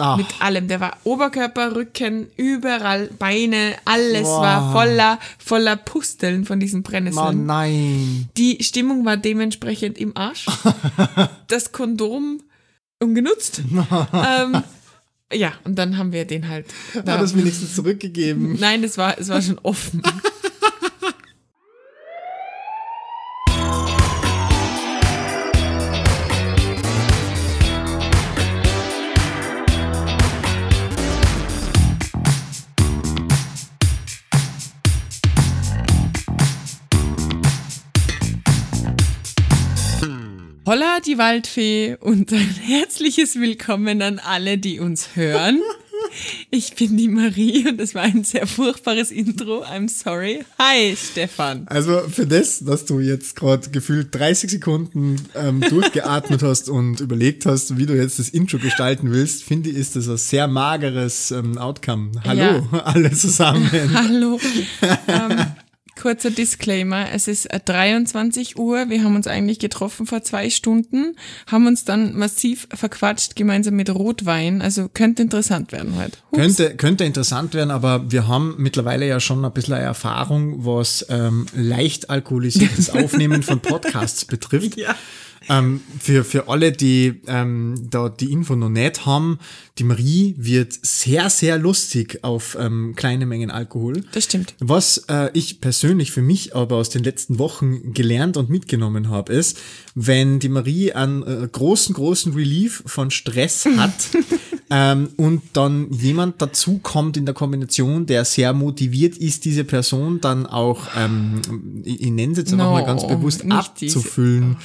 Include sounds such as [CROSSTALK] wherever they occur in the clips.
Ach. Mit allem. Der war Oberkörper, Rücken, überall, Beine, alles Boah. war voller, voller Pusteln von diesen Oh Brennnesseln. nein. Die Stimmung war dementsprechend im Arsch. [LAUGHS] das Kondom ungenutzt. [LAUGHS] ähm, ja, und dann haben wir den halt. Hat da- das wenigstens zurückgegeben. Nein, es war, es war schon offen. [LAUGHS] Holla, die Waldfee und ein herzliches Willkommen an alle, die uns hören. Ich bin die Marie und das war ein sehr furchtbares Intro. I'm sorry. Hi, Stefan. Also für das, dass du jetzt gerade gefühlt 30 Sekunden ähm, durchgeatmet hast und überlegt hast, wie du jetzt das Intro gestalten willst, finde ich, ist das ein sehr mageres ähm, Outcome. Hallo, [LAUGHS] alle zusammen. Hallo. [LAUGHS] ähm, kurzer Disclaimer. Es ist äh, 23 Uhr. Wir haben uns eigentlich getroffen vor zwei Stunden, haben uns dann massiv verquatscht, gemeinsam mit Rotwein. Also könnte interessant werden heute. Könnte, könnte interessant werden, aber wir haben mittlerweile ja schon ein bisschen Erfahrung, was ähm, leicht alkoholisiertes [LAUGHS] Aufnehmen von Podcasts betrifft. Ja. Ähm, für, für alle, die ähm, da die Info noch nicht haben, die Marie wird sehr, sehr lustig auf ähm, kleine Mengen Alkohol. Das stimmt. Was äh, ich persönlich für mich aber aus den letzten Wochen gelernt und mitgenommen habe, ist, wenn die Marie einen äh, großen, großen Relief von Stress hat [LAUGHS] ähm, und dann jemand dazu kommt in der Kombination, der sehr motiviert ist, diese Person dann auch, ähm, ich, ich nenne es jetzt einfach No, mal ganz bewusst, abzufüllen,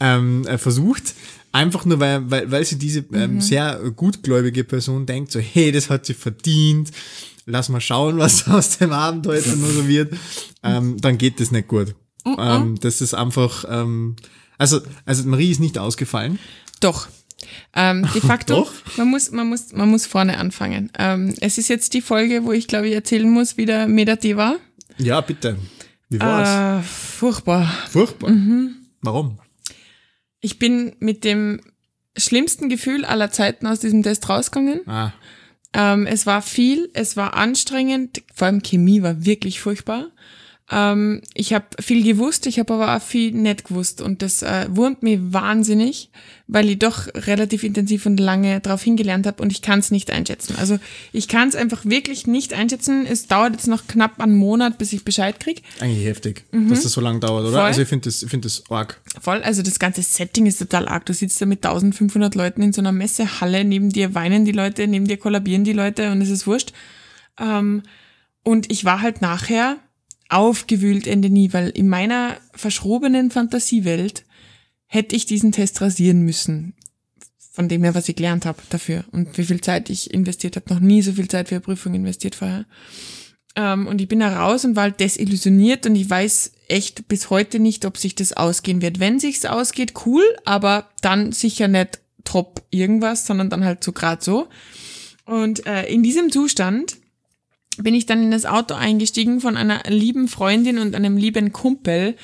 ähm, äh, versucht. Einfach nur, weil, weil, weil sie diese ähm, sehr gutgläubige Person denkt, so, hey, das hat sie verdient, lass mal schauen, was [LAUGHS] aus dem Abend heute nur so wird, ähm, dann geht das nicht gut. Ähm, das ist einfach, ähm, also, also Marie ist nicht ausgefallen. Doch. Ähm, de [LAUGHS] facto, man muss, man muss, man muss vorne anfangen. Ähm, es ist jetzt die Folge, wo ich glaube ich erzählen muss, wie der Medati war. Ja, bitte. Wie war's? Äh, furchtbar. Furchtbar. mhm. Warum? Ich bin mit dem schlimmsten Gefühl aller Zeiten aus diesem Test rausgegangen. Ah, Ähm, es war viel, es war anstrengend, vor allem Chemie war wirklich furchtbar. Ähm, ich habe viel gewusst, ich habe aber auch viel nicht gewusst und das äh, wurmt mir wahnsinnig, weil ich doch relativ intensiv und lange darauf hingelernt habe und ich kann es nicht einschätzen. Also ich kann es einfach wirklich nicht einschätzen. Es dauert jetzt noch knapp einen Monat, bis ich Bescheid krieg. eigentlich heftig, dass das so lange dauert, oder? Mhm. Voll. Also ich finde das, ich finde das arg. Voll, also das ganze Setting ist total arg. Du sitzt da mit 1500 Leuten in so einer Messehalle, neben dir weinen die Leute, neben dir kollabieren die Leute und es ist wurscht. Ähm, und ich war halt nachher aufgewühlt Ende nie, weil in meiner verschrobenen Fantasiewelt hätte ich diesen Test rasieren müssen. Von dem her, was ich gelernt habe dafür und wie viel Zeit ich investiert habe. Noch nie so viel Zeit für eine Prüfung investiert vorher. Ähm, und ich bin da raus und war halt desillusioniert und ich weiß echt bis heute nicht, ob sich das ausgehen wird. Wenn sich's ausgeht, cool, aber dann sicher nicht top irgendwas, sondern dann halt so grad so. Und äh, in diesem Zustand bin ich dann in das Auto eingestiegen von einer lieben Freundin und einem lieben Kumpel,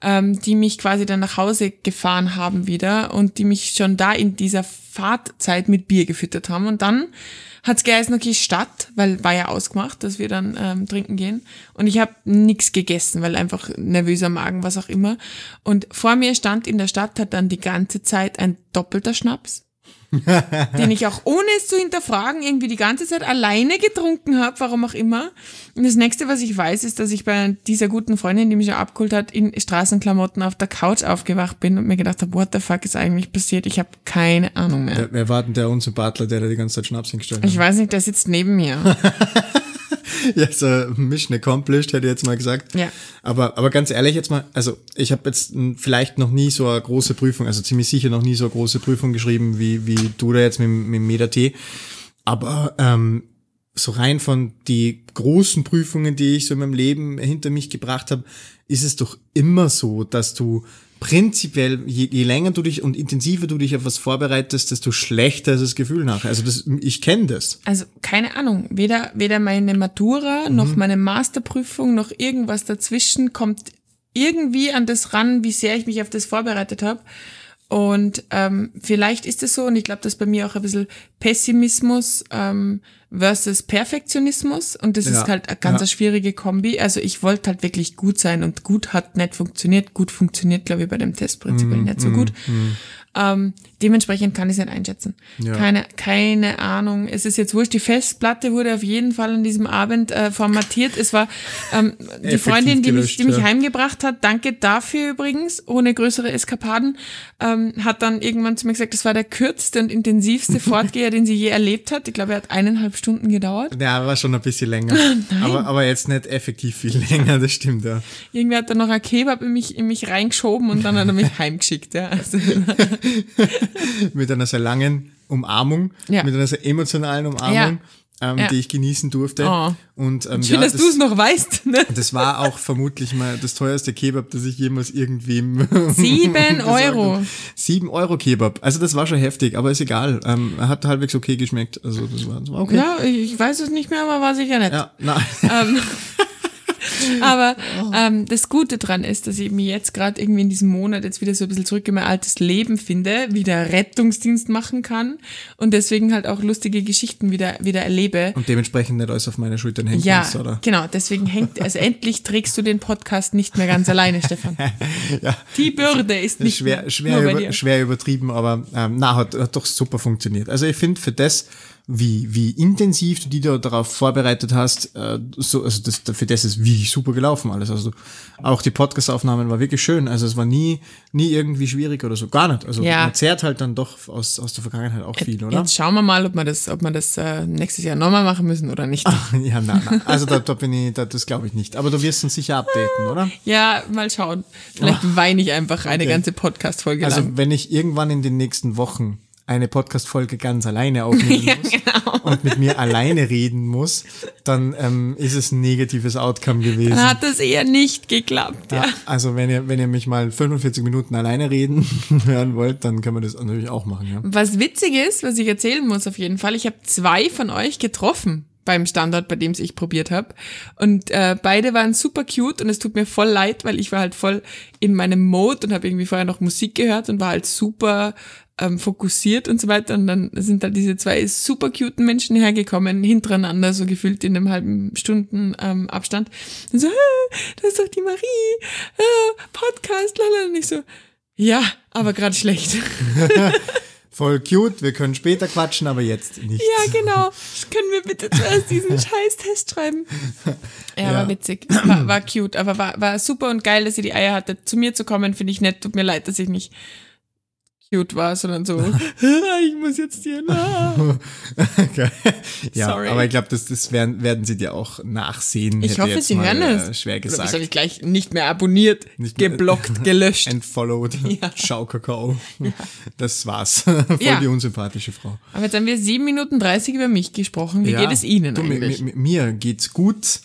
ähm, die mich quasi dann nach Hause gefahren haben wieder und die mich schon da in dieser Fahrtzeit mit Bier gefüttert haben. Und dann hat's geheißen, okay, Stadt, weil war ja ausgemacht, dass wir dann ähm, trinken gehen. Und ich habe nichts gegessen, weil einfach nervöser Magen, was auch immer. Und vor mir stand in der Stadt hat dann die ganze Zeit ein doppelter Schnaps [LAUGHS] den ich auch ohne es zu hinterfragen irgendwie die ganze Zeit alleine getrunken habe, warum auch immer. Und das nächste, was ich weiß, ist, dass ich bei dieser guten Freundin, die mich ja abgeholt hat, in Straßenklamotten auf der Couch aufgewacht bin und mir gedacht habe, what the fuck ist eigentlich passiert? Ich habe keine Ahnung mehr. Wer, wer war denn der Unsympathler, der da die ganze Zeit Schnaps hingestellt hat? Ich weiß nicht, der sitzt neben mir. [LAUGHS] [LAUGHS] Ja, so Mission accomplished, hätte ich jetzt mal gesagt. Ja. Aber, aber ganz ehrlich jetzt mal, also ich habe jetzt vielleicht noch nie so eine große Prüfung, also ziemlich sicher noch nie so eine große Prüfung geschrieben, wie, wie du da jetzt mit, mit Meta-T. Aber ähm, so rein von die großen Prüfungen, die ich so in meinem Leben hinter mich gebracht habe, ist es doch immer so, dass du prinzipiell, je, je länger du dich und intensiver du dich auf was vorbereitest, desto schlechter ist das Gefühl nachher. Also das, ich kenne das. Also keine Ahnung, weder, weder meine Matura noch meine Masterprüfung noch irgendwas dazwischen kommt irgendwie an das ran, wie sehr ich mich auf das vorbereitet habe. Und ähm, vielleicht ist es so, und ich glaube, dass bei mir auch ein bisschen Pessimismus ähm, versus Perfektionismus und das Ja, ist halt eine ganz ja. schwierige Kombi. Also ich wollte halt wirklich gut sein und gut hat nicht funktioniert. Gut funktioniert, glaube ich, bei dem Test prinzipiell Mhm, nicht so gut. Ähm, dementsprechend kann ich es nicht einschätzen. Ja. Keine, keine Ahnung. Es ist jetzt wurscht. Die Festplatte wurde auf jeden Fall an diesem Abend äh, formatiert. Es war ähm, [LAUGHS] die Freundin, die mich, gelöscht, die mich ja. heimgebracht hat. Danke dafür übrigens, ohne größere Eskapaden. Ähm, hat dann irgendwann zu mir gesagt, das war der kürzeste und intensivste [LAUGHS] Fortgeher, den sie je erlebt hat. Ich glaube, er hat eineinhalb Stunden gedauert. Ja, war schon ein bisschen länger. [LAUGHS] aber, aber jetzt nicht effektiv viel länger, das stimmt, ja. Irgendwie hat er noch ein Kebab in mich, in mich reingeschoben und dann hat er mich heimgeschickt. Ja. Also, [LAUGHS] Mit einer sehr langen Umarmung, Ja. mit einer sehr emotionalen Umarmung, ähm, Ja. die ich genießen durfte. Oh. Und ähm, schön, ja, dass du es noch weißt. Ne? [LAUGHS] Das war auch vermutlich mal das teuerste Kebab, das ich jemals irgendwem Sieben [LAUGHS] Euro. Sieben Euro Kebab. Also das war schon heftig, aber ist egal. Ähm, er hat halbwegs okay geschmeckt. Also das war, das war okay. Ja, ich weiß es nicht mehr, aber war sicher nett. Ja, na, Ähm, [LAUGHS] aber ähm, das Gute dran ist, dass ich mich jetzt gerade irgendwie in diesem Monat jetzt wieder so ein bisschen zurück in mein altes Leben finde, wieder Rettungsdienst machen kann und deswegen halt auch lustige Geschichten wieder, wieder erlebe. und dementsprechend nicht alles auf meine Schultern hängt. Ja, ist, oder? genau, deswegen hängt, also endlich trägst du den Podcast nicht mehr ganz alleine, Stefan. [LAUGHS] Ja. Die Bürde ist nicht schwer, schwer, über, schwer übertrieben, aber ähm, na, hat, hat doch super funktioniert. Also ich finde für das, wie, wie intensiv du die da darauf vorbereitet hast, äh, so, also das, für das ist wie super gelaufen alles. Also auch die Podcast-Aufnahmen war wirklich schön. Also es war nie, nie irgendwie schwierig oder so. Gar nicht. Also Ja. man zehrt halt dann doch aus, aus der Vergangenheit auch viel, oder? Jetzt schauen wir mal, ob wir das, ob wir das äh, nächstes Jahr nochmal machen müssen oder nicht. [LAUGHS] Ja, nein, nein. Also da, da bin ich, da, das glaube ich nicht. Aber du wirst uns sicher updaten, oder? Ja, mal schauen. Vielleicht weine ich einfach eine Okay. ganze Podcast-Folge Also lang. wenn ich irgendwann in den nächsten Wochen eine Podcast-Folge ganz alleine [LAUGHS] aufnehmen muss genau. und mit mir alleine reden muss, dann ähm, ist es ein negatives Outcome gewesen. Dann hat das eher nicht geklappt. Ja. Ja, also wenn ihr, wenn ihr mich mal 45 Minuten alleine reden [LAUGHS] hören wollt, dann können wir das natürlich auch machen. Ja? Was witzig ist, was ich erzählen muss auf jeden Fall, ich habe zwei von euch getroffen beim Standort, bei dem es ich probiert habe. Und äh, beide waren super cute und es tut mir voll leid, weil ich war halt voll in meinem Mode und habe irgendwie vorher noch Musik gehört und war halt super ähm, fokussiert und so weiter. Und dann sind da diese zwei super cuten Menschen hergekommen, hintereinander, so gefühlt in einem halben Stunden ähm, Abstand. Und so, hey, das ist doch die Marie, äh, Podcast, lala. Und ich so, ja, aber gerade schlecht. [LAUGHS] Voll cute, wir können später quatschen, aber jetzt nicht. Ja, genau. Können wir bitte zuerst diesen [LAUGHS] scheiß Test schreiben? Ja, Ja. war witzig. War, war cute, aber war, war super und geil, dass ihr die Eier hatte. Zu mir zu kommen, finde ich nett. Tut mir leid, dass ich nicht cute war, sondern so, [LAUGHS] ich muss jetzt hier nach. Okay. Ja, Sorry. aber ich glaube, das, das werden, werden sie dir auch nachsehen. Ich hoffe, sie mal, hören äh, es. Schwer gesagt. was habe ich gleich nicht mehr abonniert, Nicht mehr- geblockt, [LAUGHS] gelöscht. Entfollowed. [LAUGHS] Ja. Schau Kakao. Das war's. Voll Ja. die unsympathische Frau. Aber jetzt haben wir sieben Minuten 30 über mich gesprochen. Wie Ja. geht es Ihnen du, eigentlich? mi- Mir geht's gut.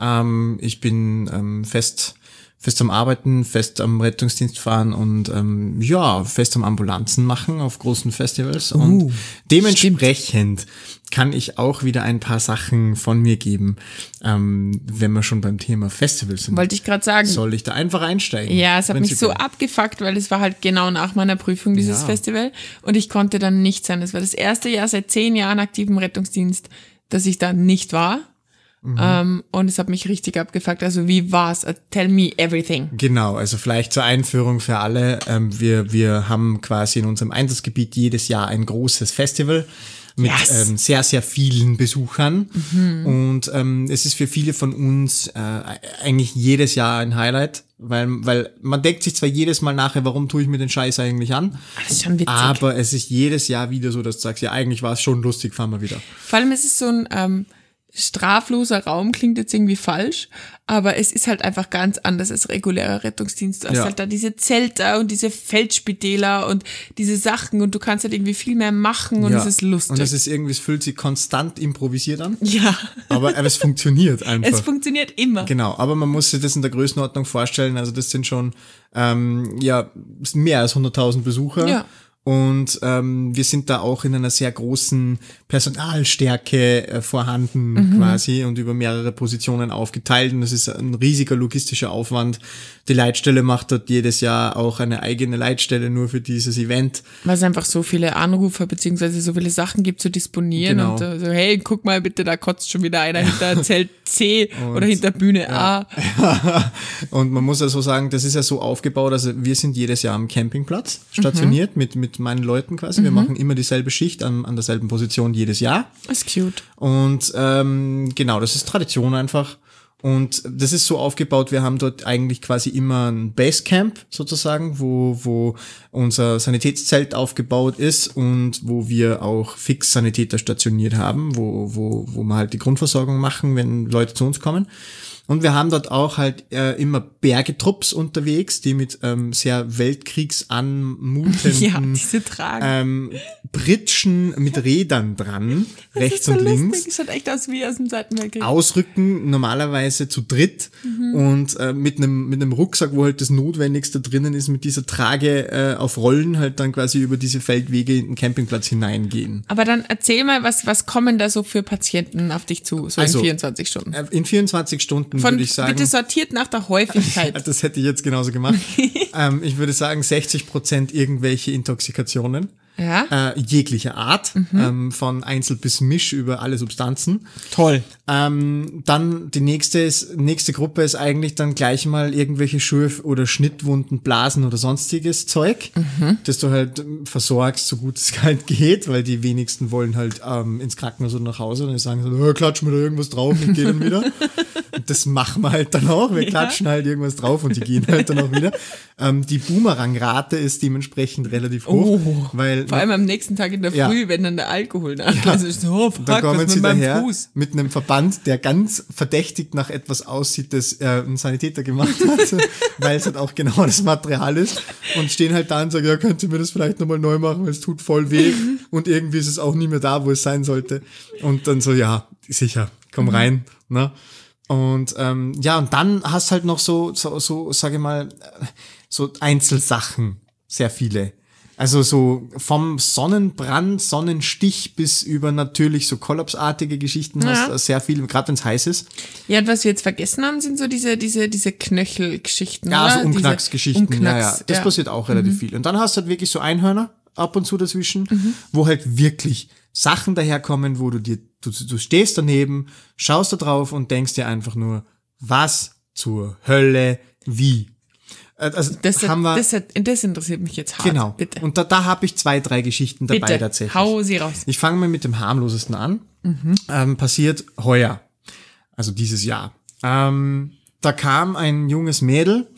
Ähm, ich bin ähm, fest, fest am Arbeiten, fest am Rettungsdienst fahren und ähm, ja, fest am Ambulanzen machen auf großen Festivals. Uh, und dementsprechend kann ich auch wieder ein paar Sachen von mir geben, ähm, wenn wir schon beim Thema Festivals sind. Wollte ich gerade sagen. Soll ich da einfach einsteigen? Ja, es hat mich so abgefuckt, weil es war halt genau nach meiner Prüfung dieses Ja. Festival und ich konnte dann nicht sein. Es war das erste Jahr seit zehn Jahren aktivem Rettungsdienst, dass ich da nicht war. Mhm. Ähm, und es hat mich richtig abgefuckt. Also wie war's? Uh, Tell me everything. Genau, also vielleicht zur Einführung für alle. Ähm, wir, wir haben quasi in unserem Einsatzgebiet jedes Jahr ein großes Festival mit Yes. ähm, sehr, sehr vielen Besuchern. Und ähm, es ist für viele von uns äh, eigentlich jedes Jahr ein Highlight, weil, weil man denkt sich zwar jedes Mal nachher, warum tue ich mir den Scheiß eigentlich an, Das ist schon witzig. aber es ist jedes Jahr wieder so, dass du sagst, ja, eigentlich war es schon lustig, fahren wir wieder. Vor allem ist es so ein ähm, strafloser Raum, klingt jetzt irgendwie falsch, aber es ist halt einfach ganz anders als regulärer Rettungsdienst. Du hast Ja. halt da diese Zelter und diese Feldspitäler und diese Sachen und du kannst halt irgendwie viel mehr machen und ja. es ist lustig. Und es ist irgendwie, es fühlt sich konstant improvisiert an, ja, aber, aber es funktioniert [LAUGHS] einfach. es funktioniert immer. Genau, aber man muss sich das in der Größenordnung vorstellen. Also das sind schon ähm, ja mehr als 100.000 Besucher. Ja. Und ähm, wir sind da auch in einer sehr großen Personalstärke äh, vorhanden Mhm. quasi und über mehrere Positionen aufgeteilt. Und das ist ein riesiger logistischer Aufwand. Die Leitstelle macht dort jedes Jahr auch eine eigene Leitstelle nur für dieses Event. Weil es einfach so viele Anrufer beziehungsweise so viele Sachen gibt zu disponieren Genau. und äh, so, hey, guck mal bitte, da kotzt schon wieder einer [LAUGHS] hinter Zelt C oder hinter Bühne A. [LAUGHS] Und man muss also sagen, das ist ja so aufgebaut, also wir sind jedes Jahr am Campingplatz stationiert mit, mit meinen Leuten quasi. Wir machen immer dieselbe Schicht an, an derselben Position jedes Jahr. Ist cute. Und ähm, genau, das ist Tradition einfach. Und das ist so aufgebaut, wir haben dort eigentlich quasi immer ein Basecamp sozusagen, wo, wo unser Sanitätszelt aufgebaut ist und wo wir auch fix Sanitäter stationiert haben, wo, wo, wo wir halt die Grundversorgung machen, wenn Leute zu uns kommen. Und wir haben dort auch halt äh, immer Bergetrupps unterwegs, die mit ähm, sehr weltkriegsanmutenden [LAUGHS] Ja, diese Tragen. ähm, Pritschen mit Rädern dran, [LAUGHS] das rechts so und lustig. links Schaut echt aus wie aus dem Zweiten Weltkrieg. ausrücken, normalerweise zu dritt Mhm. und äh, mit einem mit einem Rucksack, wo halt das Notwendigste drinnen ist, mit dieser Trage äh, auf Rollen halt dann quasi über diese Feldwege in den Campingplatz hineingehen. Aber dann erzähl mal, was, was kommen da so für Patienten auf dich zu, so Also, in 24 Stunden? Äh, In 24 Stunden Von, würde ich sagen. bitte sortiert nach der Häufigkeit. [LAUGHS] Das hätte ich jetzt genauso gemacht. [LAUGHS] ähm, ich würde sagen, 60 Prozent irgendwelche Intoxikationen. Ja. Äh, jeglicher Art, ähm, von Einzel bis Misch über alle Substanzen. Toll. Ähm, dann die nächste ist, nächste Gruppe ist eigentlich dann gleich mal irgendwelche Schürf- oder Schnittwunden, Blasen oder sonstiges Zeug, das du halt versorgst, so gut es [LAUGHS] halt geht, weil die wenigsten wollen halt ähm, ins Krankenhaus oder nach Hause und die sagen so, oh, klatsch mir da irgendwas drauf und geh dann wieder. Das machen wir halt dann auch. Wir Ja. klatschen halt irgendwas drauf und die gehen halt dann auch wieder. [LAUGHS] Ähm, die Boomerang-Rate ist dementsprechend relativ hoch, Oh, weil Vor allem am nächsten Tag in der Ja. Früh, wenn dann der Alkohol nachlässt. ist so, oh, fuck, da kommen was sie mit daher Fuß? mit einem Verband, der ganz verdächtig nach etwas aussieht, das äh, ein Sanitäter gemacht hat, [LAUGHS] weil es halt auch genau das Material ist und stehen halt da und sagen, ja, könnt ihr mir das vielleicht nochmal neu machen, weil es tut voll weh und irgendwie ist es auch nie mehr da, wo es sein sollte. Und dann so, ja, sicher, komm rein, ne? Und ähm, ja, und dann hast halt noch so, so, so, sage ich mal, so Einzelsachen, sehr viele. Also so vom Sonnenbrand, Sonnenstich bis über natürlich so kollapsartige Geschichten hast Ja. du sehr viel, gerade wenn es heiß ist. Ja, und was wir jetzt vergessen haben, sind so diese, diese, diese Knöchelgeschichten. Ja, so Diese Umknacksgeschichten. ja, ja. Umknacks, Das ja. passiert auch relativ viel. Und dann hast du halt wirklich so Einhörner ab und zu dazwischen, wo halt wirklich Sachen daherkommen, wo du dir, du, du stehst daneben, schaust da drauf und denkst dir einfach nur, was zur Hölle, wie? Äh, Also Das, haben wir, das, das interessiert mich jetzt hart. genau. Bitte. Und da, da habe ich zwei, drei Geschichten dabei Bitte. tatsächlich. Hau sie raus. Ich fange mal mit dem harmlosesten an. Ähm, passiert heuer, also dieses Jahr. Ähm, da kam ein junges Mädel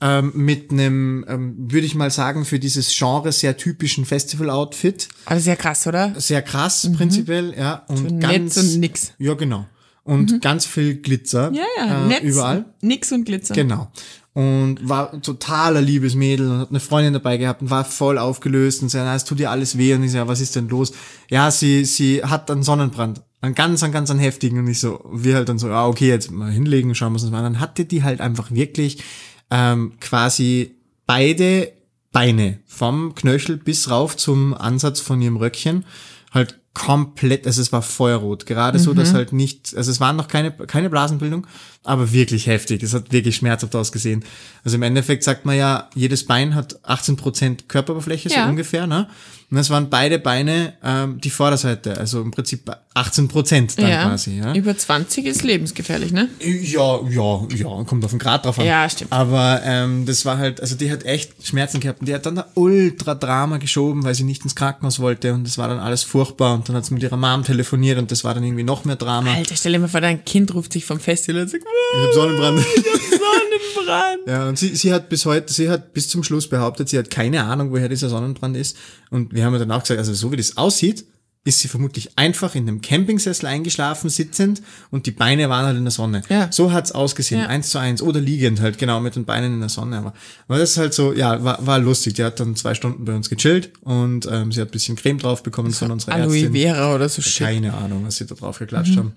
ähm, mit einem, ähm, würde ich mal sagen, für dieses Genre sehr typischen Festival-Outfit. Aber sehr krass, oder? Sehr krass prinzipiell, ja. Und So ganz, Netz und nix. Ja, genau. Und ganz viel Glitzer Ja, ja, äh, Netz, überall. nix und Glitzer. Genau. Und war ein totaler liebes Mädel und hat eine Freundin dabei gehabt und war voll aufgelöst und sagt, na, es tut ihr alles weh. Und ich so, ja, was ist denn los? Ja, sie, sie hat einen Sonnenbrand. Einen ganz, einen ganz einen heftigen. Und ich so, wir halt dann so, ja, okay, jetzt mal hinlegen, schauen wir uns mal an. Dann hatte die halt einfach wirklich ähm, quasi beide Beine vom Knöchel bis rauf zum Ansatz von ihrem Röckchen halt komplett, also es war feuerrot, gerade so, dass halt nicht, also es waren noch keine, keine Blasenbildung, aber wirklich heftig, es hat wirklich schmerzhaft ausgesehen. Also im Endeffekt sagt man ja, jedes Bein hat 18% Körperoberfläche, so Ja. ungefähr, ne? Und das waren beide Beine ähm, die Vorderseite, also im Prinzip 18% dann ja. quasi, ja. Über 20 ist lebensgefährlich, ne? Ja, ja, ja, kommt auf den Grad drauf an. Ja, stimmt. Aber ähm, das war halt, also die hat echt Schmerzen gehabt und die hat dann da ultra Drama geschoben, weil sie nicht ins Krankenhaus wollte und das war dann alles furchtbar und dann hat sie mit ihrer Mom telefoniert und das war dann irgendwie noch mehr Drama. Alter, stell dir mal vor, dein Kind ruft sich vom Festival und sagt, Ich hab Sonnenbrand. Sonnenbrand. [LAUGHS] ja, und sie, sie hat bis heute, sie hat bis zum Schluss behauptet, sie hat keine Ahnung, woher dieser Sonnenbrand ist. Und wir haben ihr dann auch gesagt, also so wie das aussieht, ist sie vermutlich einfach in einem Campingsessel eingeschlafen, sitzend und die Beine waren halt in der Sonne. Ja. So hat's ausgesehen, Ja. eins zu eins oder liegend halt, genau, mit den Beinen in der Sonne. Aber, aber das ist halt so, ja, war, war lustig. Die hat dann zwei Stunden bei uns gechillt und ähm, sie hat ein bisschen Creme drauf bekommen von unserer Aloe Ärztin. Vera oder so shit. Keine Ahnung, was sie da drauf geklatscht haben.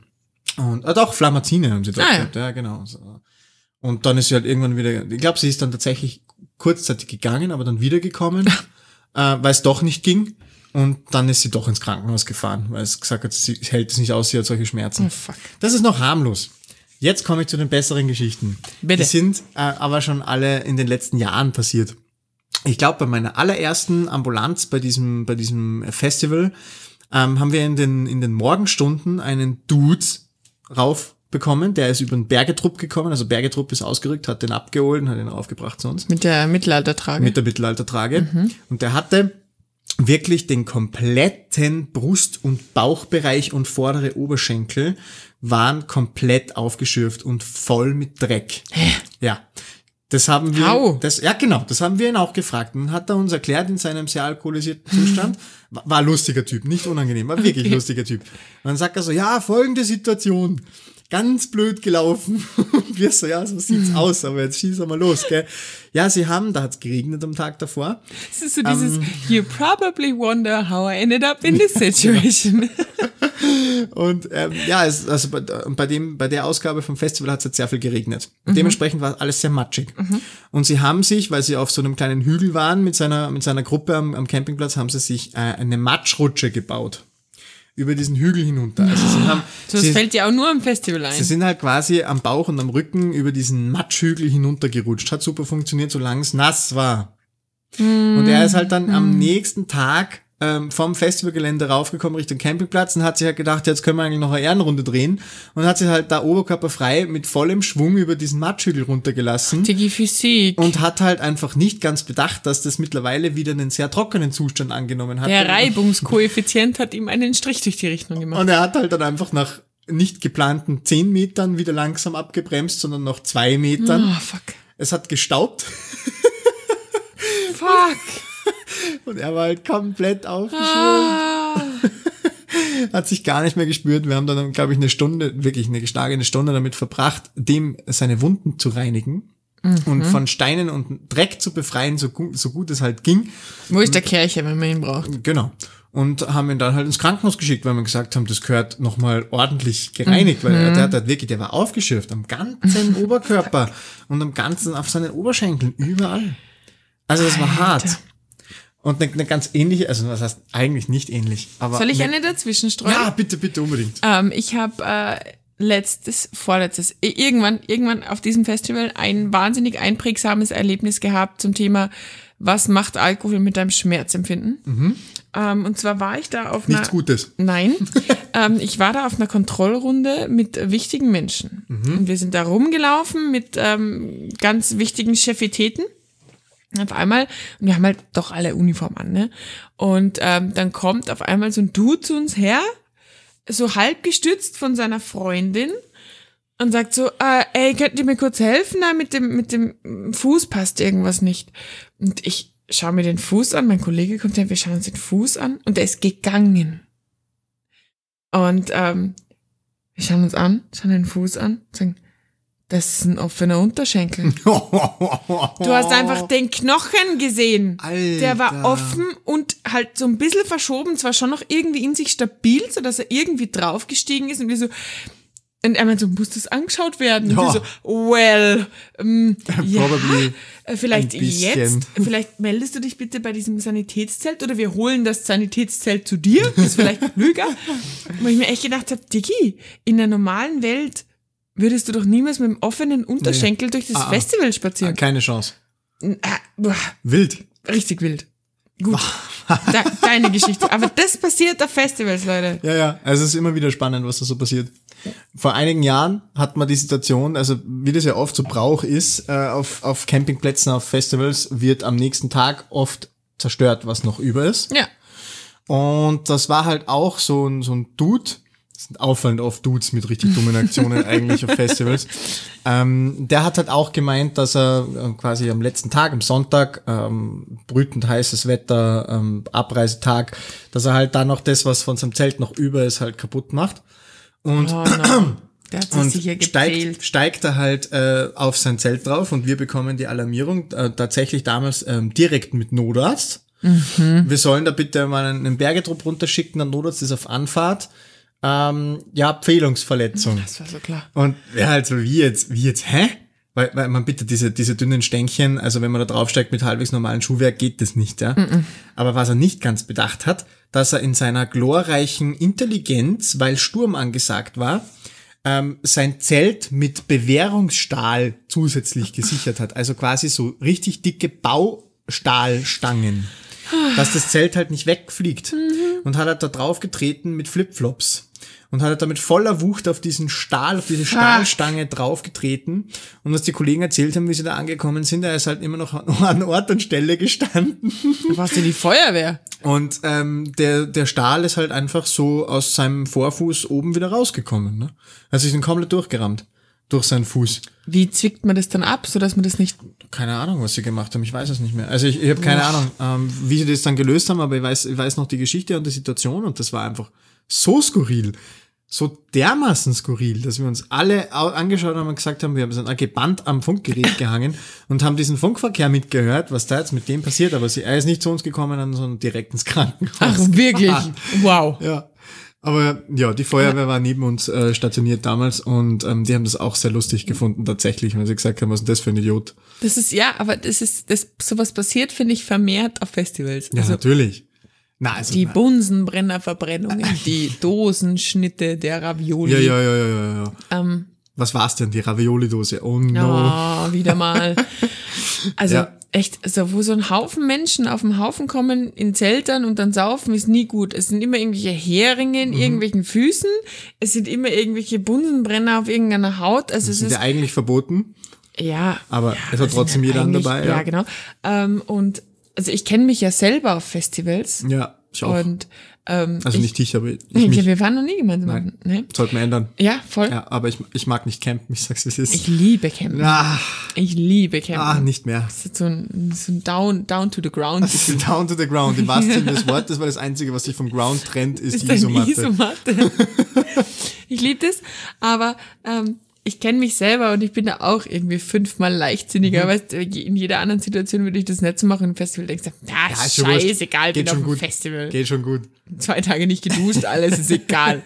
Und äh, doch, Flamazine haben sie drauf Ah, ja. gehabt, ja, genau. So. Und dann ist sie halt irgendwann wieder, ich glaube, sie ist dann tatsächlich kurzzeitig gegangen, aber dann wiedergekommen. [LAUGHS] äh, weil es doch nicht ging. Und dann ist sie doch ins Krankenhaus gefahren, weil es gesagt hat, sie hält es nicht aus, sie hat solche Schmerzen. Oh, fuck. Das ist noch harmlos. Jetzt komme ich zu den besseren Geschichten. Bitte. Die sind äh, aber schon alle in den letzten Jahren passiert. Ich glaube, bei meiner allerersten Ambulanz bei diesem, bei diesem Festival ähm, haben wir in den, in den Morgenstunden einen Dude raufbekommen, der ist über den Bergetrupp gekommen, also Bergetrupp ist ausgerückt, hat den abgeholt und hat ihn raufgebracht zu uns Mit der Mittelaltertrage. mit der Mittelaltertrage. Und der hatte wirklich den kompletten Brust- und Bauchbereich und vordere Oberschenkel waren komplett aufgeschürft und voll mit Dreck. Ja. Das haben wir, das, ja genau, das haben wir ihn auch gefragt. Und hat er uns erklärt in seinem sehr alkoholisierten Zustand. [LAUGHS] War, war lustiger Typ, nicht unangenehm, war wirklich ein lustiger Typ. Und dann sagt er so, ja, folgende Situation. Ganz blöd gelaufen. [LAUGHS] Und wir so, ja, so Mhm. sieht's [LAUGHS] aus, aber jetzt schießen wir mal los, gell. Ja, sie haben, da hat's geregnet am Tag davor. Das ist so dieses, you probably wonder how I ended up in this [LAUGHS] situation. Und ähm, ja, es, also bei, bei, dem, bei der Ausgabe vom Festival hat es jetzt sehr viel geregnet. Und Dementsprechend war alles sehr matschig. Und sie haben sich, weil sie auf so einem kleinen Hügel waren mit seiner, mit seiner Gruppe am, am Campingplatz, haben sie sich äh, eine Matschrutsche gebaut. Über diesen Hügel hinunter. Also sie haben, So, das sie, fällt dir auch nur am Festival ein. sie sind halt quasi am Bauch und am Rücken über diesen Matschhügel hinuntergerutscht. Hat super funktioniert, solange es nass war. Und er ist halt dann am nächsten Tag ähm, vom Festivalgelände raufgekommen Richtung Campingplatz und hat sich halt gedacht, jetzt können wir eigentlich noch eine Ehrenrunde drehen und hat sich halt da oberkörperfrei mit vollem Schwung über diesen Matschhügel runtergelassen Digi Physik. und hat halt einfach nicht ganz bedacht, dass das mittlerweile wieder einen sehr trockenen Zustand angenommen hat. Der Reibungskoeffizient hat ihm einen Strich durch die Rechnung gemacht. Und er hat halt dann einfach nach nicht geplanten 10 Metern wieder langsam abgebremst, sondern noch zwei Metern. Oh, fuck. Es hat gestaubt Fuck. [LAUGHS] und er war halt komplett aufgeschwungen. Ah. [LAUGHS] hat sich gar nicht mehr gespürt. Wir haben dann, glaube ich, eine Stunde, wirklich eine geschlagene Stunde damit verbracht, dem seine Wunden zu reinigen und von Steinen und Dreck zu befreien, so gut, so gut es halt ging. Wo ist der Kercher, wenn man ihn braucht? Genau. Und haben ihn dann halt ins Krankenhaus geschickt, weil wir gesagt haben, das gehört nochmal ordentlich gereinigt, weil er, der hat halt wirklich, der war aufgeschürft am ganzen [LAUGHS] Oberkörper und am ganzen, auf seinen Oberschenkeln, überall. Also das war hart. Und eine, eine ganz ähnliche, also was heißt eigentlich nicht ähnlich, aber. Soll ich eine, eine dazwischen streuen? Ja, bitte, bitte, unbedingt. Ähm, ich habe äh, letztes, vorletztes, irgendwann, irgendwann auf diesem Festival ein wahnsinnig einprägsames Erlebnis gehabt zum Thema, was macht Alkohol mit deinem Schmerzempfinden? Ähm, und zwar war ich da auf Nichts einer. Gutes. Nein, [LAUGHS] ähm, ich war da auf einer Kontrollrunde mit wichtigen Menschen. Und wir sind da rumgelaufen mit ähm, ganz wichtigen Chefitäten. Auf einmal, und wir haben halt doch alle Uniform an, ne? Und ähm, dann kommt auf einmal so ein Dude zu uns her, so halb gestützt von seiner Freundin und sagt so, äh, ey, könnt ihr mir kurz helfen? Na, mit dem, mit dem Fuß passt irgendwas nicht. Und ich schaue mir den Fuß an, mein Kollege kommt her, wir schauen uns den Fuß an und der ist gegangen. Und ähm, wir schauen uns an, schauen den Fuß an, sagen, das ist ein offener Unterschenkel. [LAUGHS] Du hast einfach den Knochen gesehen. Der war Alter. offen und halt so ein bisschen verschoben, zwar schon noch irgendwie in sich stabil, so dass er irgendwie draufgestiegen ist und wir so, und er meinte so, muss das angeschaut werden? Und Ja. wir so, well, ähm, [LAUGHS] ja, äh, vielleicht jetzt, vielleicht meldest du dich bitte bei diesem Sanitätszelt oder wir holen das Sanitätszelt zu dir, ist vielleicht [LAUGHS] klüger. Wo ich mir echt gedacht habe, Diggi, in der normalen Welt würdest du doch niemals mit dem offenen Unterschenkel durch das Ah, ah. Festival spazieren. Keine Chance. Boah, Wild. richtig wild. Gut, [LAUGHS] da, deine Geschichte. Aber das passiert auf Festivals, Leute. Ja, ja. Also es ist immer wieder spannend, was da so passiert. Vor einigen Jahren hat man die Situation, also wie das ja oft so Brauch ist, äh, auf, auf Campingplätzen, auf Festivals wird am nächsten Tag oft zerstört, was noch über ist. Ja. Und das war halt auch so ein, so ein Dude, sind auffallend oft Dudes mit richtig dummen Aktionen eigentlich auf Festivals. Ähm, der hat halt auch gemeint, dass er äh, quasi am letzten Tag, am Sonntag, ähm, brütend heißes Wetter, ähm, Abreisetag, dass er halt dann noch das, was von seinem Zelt noch über ist, halt kaputt macht. Und Oh no. Und steigt, steigt er halt äh, auf sein Zelt drauf und wir bekommen die Alarmierung, äh, tatsächlich damals ähm, direkt mit Notarzt. Mhm. Wir sollen da bitte mal einen, einen Bergetrupp runterschicken, der Notarzt ist auf Anfahrt. Ähm, ja, Pfählungsverletzung. Das war so klar. Und ja, also wie jetzt, wie jetzt, hä? Weil, weil man bitte, diese, diese dünnen Stänkchen, also wenn man da draufsteigt mit halbwegs normalen Schuhwerk, geht das nicht, ja. Aber was er nicht ganz bedacht hat, dass er in seiner glorreichen Intelligenz, weil Sturm angesagt war, ähm, sein Zelt mit Bewährungsstahl zusätzlich gesichert hat. Also quasi so richtig dicke Baustahlstangen. Dass das Zelt halt nicht wegfliegt. Und hat er da drauf getreten mit Flipflops. Und hat er da mit voller Wucht auf diesen Stahl, auf diese Stahlstange draufgetreten. Und was die Kollegen erzählt haben, wie sie da angekommen sind, er ist halt immer noch [LAUGHS] an Ort und Stelle gestanden. Du warst ja die Feuerwehr. Und ähm, der, der Stahl ist halt einfach so aus seinem Vorfuß oben wieder rausgekommen. Ne? Also ist ihn komplett durchgerammt. Durch seinen Fuß. Wie zwickt man das dann ab, sodass man das nicht. Keine Ahnung, was sie gemacht haben. Ich weiß es nicht mehr. Also ich, ich habe keine Ahnung, ähm, wie sie das dann gelöst haben, aber ich weiß, ich weiß noch die Geschichte und die Situation und das war einfach so skurril. So dermaßen skurril, dass wir uns alle au- angeschaut haben und gesagt haben, wir haben sind gebannt am Funkgerät gehangen und haben diesen Funkverkehr mitgehört, was da jetzt mit dem passiert. Aber sie, er ist nicht zu uns gekommen, sondern direkt ins Krankenhaus. Ach, wirklich? [LAUGHS] Wow. Ja. Aber ja, die Feuerwehr war neben uns äh, stationiert damals und ähm, die haben das auch sehr lustig gefunden tatsächlich, weil sie gesagt haben, was ist denn das für ein Idiot? Das ist, ja, aber das ist, das, sowas passiert, finde ich, vermehrt auf Festivals. Ja, also natürlich. Na, also, die Bunsenbrennerverbrennungen, [LAUGHS] die Dosenschnitte der Ravioli. ja, ja, ja, ja, ja, ja. Ähm, Was war's denn? Die Ravioli-Dose. Oh no. Ja, wieder mal. [LAUGHS] Also Ja. Echt, also wo so ein Haufen Menschen auf den Haufen kommen in Zeltern und dann saufen, ist nie gut. Es sind immer irgendwelche Heringe Mhm. in irgendwelchen Füßen, es sind immer irgendwelche Bunsenbrenner auf irgendeiner Haut. Also es Sind ist ja eigentlich verboten. ja. Aber ja, es hat das trotzdem jeder dabei, Ja, ja. genau. Ähm, und also ich kenne mich ja selber auf Festivals Ja, ich auch. und ähm, also ich, nicht ich, aber ich ich, mich. wir waren noch nie gemeinsam. Ne? Sollten wir ändern. Ja, voll. Ja, aber ich, ich mag nicht campen, ich sag's wie es ist. Ich liebe Campen. ah, Ich liebe Campen. ah, nicht mehr. Das ist so ein, so ein down, down to the ground. Down to the ground, im wahrsten Sinne des Wortes, weil das Einzige, was sich vom Ground trennt, ist, [LAUGHS] ist die Isomatte. Isomatte. [LAUGHS] ich liebe das, aber ähm, ich kenne mich selber und ich bin da auch irgendwie fünfmal leichtsinniger. Mhm. Weißt du, in jeder anderen Situation würde ich das nicht so machen. Im Festival denkst du, ja, schon wurscht. scheißegal, bin auf dem gut. Festival. Geht schon gut. Zwei Tage nicht geduscht, alles ist egal.